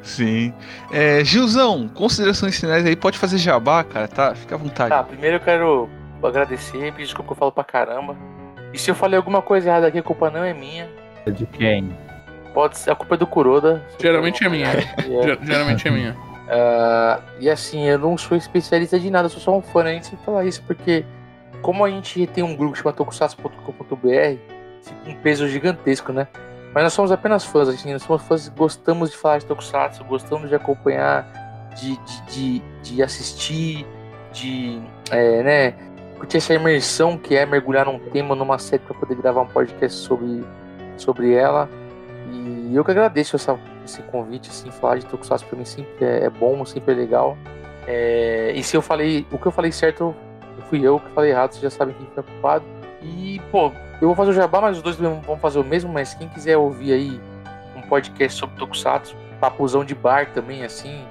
Sim. É, Gilzão, considerações finais aí, pode fazer jabá, cara, tá? Fica à vontade. Tá, primeiro eu quero agradecer, pedir desculpa que eu falo pra caramba. E se eu falei alguma coisa errada aqui, a culpa não é minha. É de quem? Pode ser, a culpa é do Kuroda. Geralmente é minha. É. Ger- Geralmente é minha. Ah, e assim, eu não sou especialista de nada, eu sou só um fã, né? A gente sempre fala isso porque, como a gente tem um grupo chamado tokusatsu.com.br, fica um peso gigantesco, né? Mas nós somos apenas fãs, assim, nós somos fãs, gostamos de falar de tokusatsu, gostamos de acompanhar, de, de, de, de assistir, de, é, né, curtir essa imersão que é mergulhar num tema, numa série para poder gravar um podcast sobre, sobre ela. E eu que agradeço essa, esse convite, assim, falar de Tokusatsu pra mim sempre é, é bom, sempre é legal. É, e se eu falei, o que eu falei certo, fui eu que falei errado, vocês já sabem quem foi culpado. E, pô, eu vou fazer o jabá, mas os dois vão fazer o mesmo, mas quem quiser ouvir aí um podcast sobre Tokusatsu, papuzão de bar também, assim,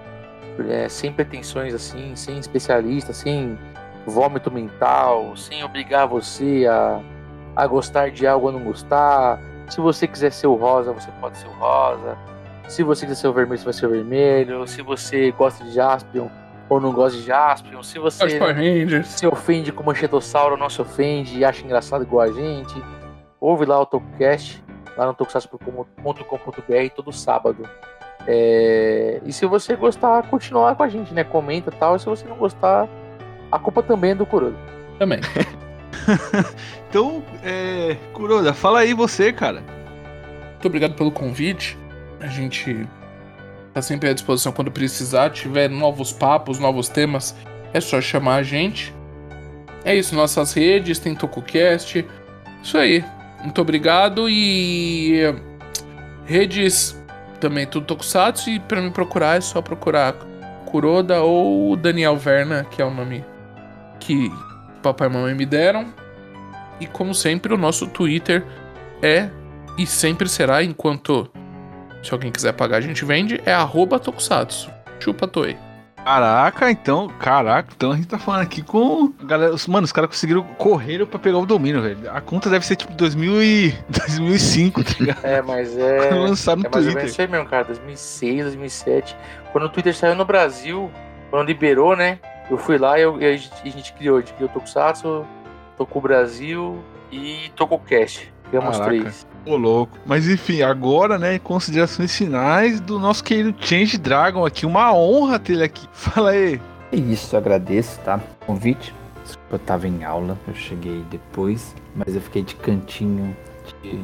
é, sem pretensões, assim, sem especialista, sem vômito mental, sem obrigar você a, a gostar de algo ou não gostar. Se você quiser ser o rosa, você pode ser o rosa. Se você quiser ser o vermelho, você vai ser o vermelho. Se você gosta de Jaspion ou não gosta de Jaspion. Se você se ofende com Manchetossauro, não se ofende e acha engraçado igual a gente, ouve lá o TokuCast, lá no tokusatsu.com.br todo sábado. É, E se você gostar, continua lá com a gente, né? Comenta e tal. E se você não gostar, a culpa também é do Kuroda. Também. Então, é. Kuroda, fala aí você, cara. Muito obrigado pelo convite. A gente tá sempre à disposição quando precisar. Tiver novos papos, novos temas, é só chamar a gente. É isso, nossas redes, tem TokuCast. Isso aí. Muito obrigado e redes também tudo Tokusatsu e pra me procurar é só procurar Kuroda ou Daniel Verna, que é o nome que papai e mamãe me deram. E como sempre, o nosso Twitter é e sempre será, enquanto se alguém quiser pagar, a gente vende, é arroba Tokusatsu. Chupa Toei. Caraca, então, caraca, então a gente tá falando aqui com. Galera, os- mano, os caras conseguiram correr pra pegar o domínio, velho. A conta deve ser tipo 2000 e 2005, tá ligado? É, mas é. Lançado no É Twitter. isso aí mesmo, cara. 2006, 2007. Quando o Twitter saiu no Brasil, quando liberou, né? Eu fui lá e, eu- e a, gente, a gente criou. A gente criou Tokusatsu, Toku Brasil e TokuCast. Criamos Caraca. três. Ô, louco. Mas enfim, agora, né, considerações finais do nosso querido Change Dragon aqui. Uma honra ter ele aqui. Fala aí. É isso, eu agradeço, tá? O convite. Desculpa, eu tava em aula, eu cheguei depois, mas eu fiquei de cantinho, de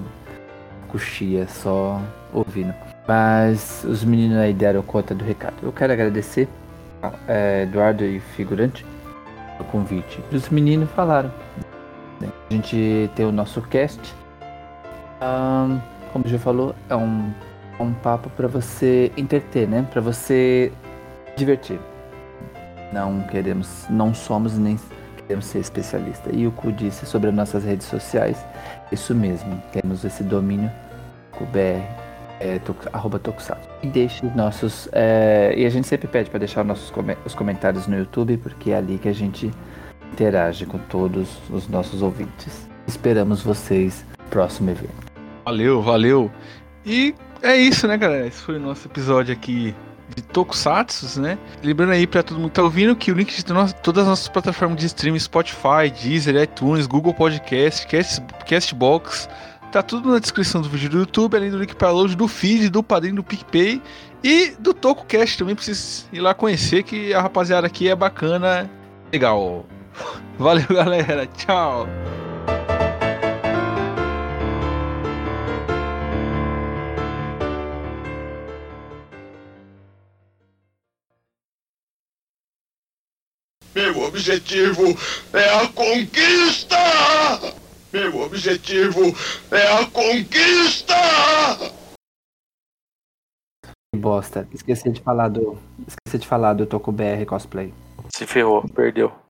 coxia, só ouvindo. Mas os meninos aí deram conta do recado. Eu quero agradecer, é, Eduardo e figurante, o convite. E os meninos falaram. A gente tem o nosso cast. Ahn, como já falou, é um, é um papo pra você entreter, né? Pra você divertir. Não queremos, não somos nem queremos ser especialista. E o Ku disse sobre as nossas redes sociais, isso mesmo, temos esse domínio BR, é, arroba Tokusatsu. E deixe nossos. é, e a gente sempre pede para deixar nossos os comentários no YouTube, porque é ali que a gente interage com todos os nossos ouvintes. Esperamos vocês no próximo evento. Valeu, valeu. E é isso, né, galera? Esse foi o nosso episódio aqui de Tokusatsu, né? Lembrando aí pra todo mundo que tá ouvindo que o link de no- todas as nossas plataformas de streaming, Spotify, Deezer, iTunes, Google Podcast, Cast, Castbox, tá tudo na descrição do vídeo do YouTube, além do link para download do feed, do padrinho do PicPay e do TokuCast também, pra vocês ir lá conhecer que a rapaziada aqui é bacana, legal. Valeu, galera. Tchau. Meu objetivo é a conquista! Meu objetivo é a conquista! Que bosta. Esqueci de falar do. Esqueci de falar do Toku BR cosplay. Se ferrou, perdeu.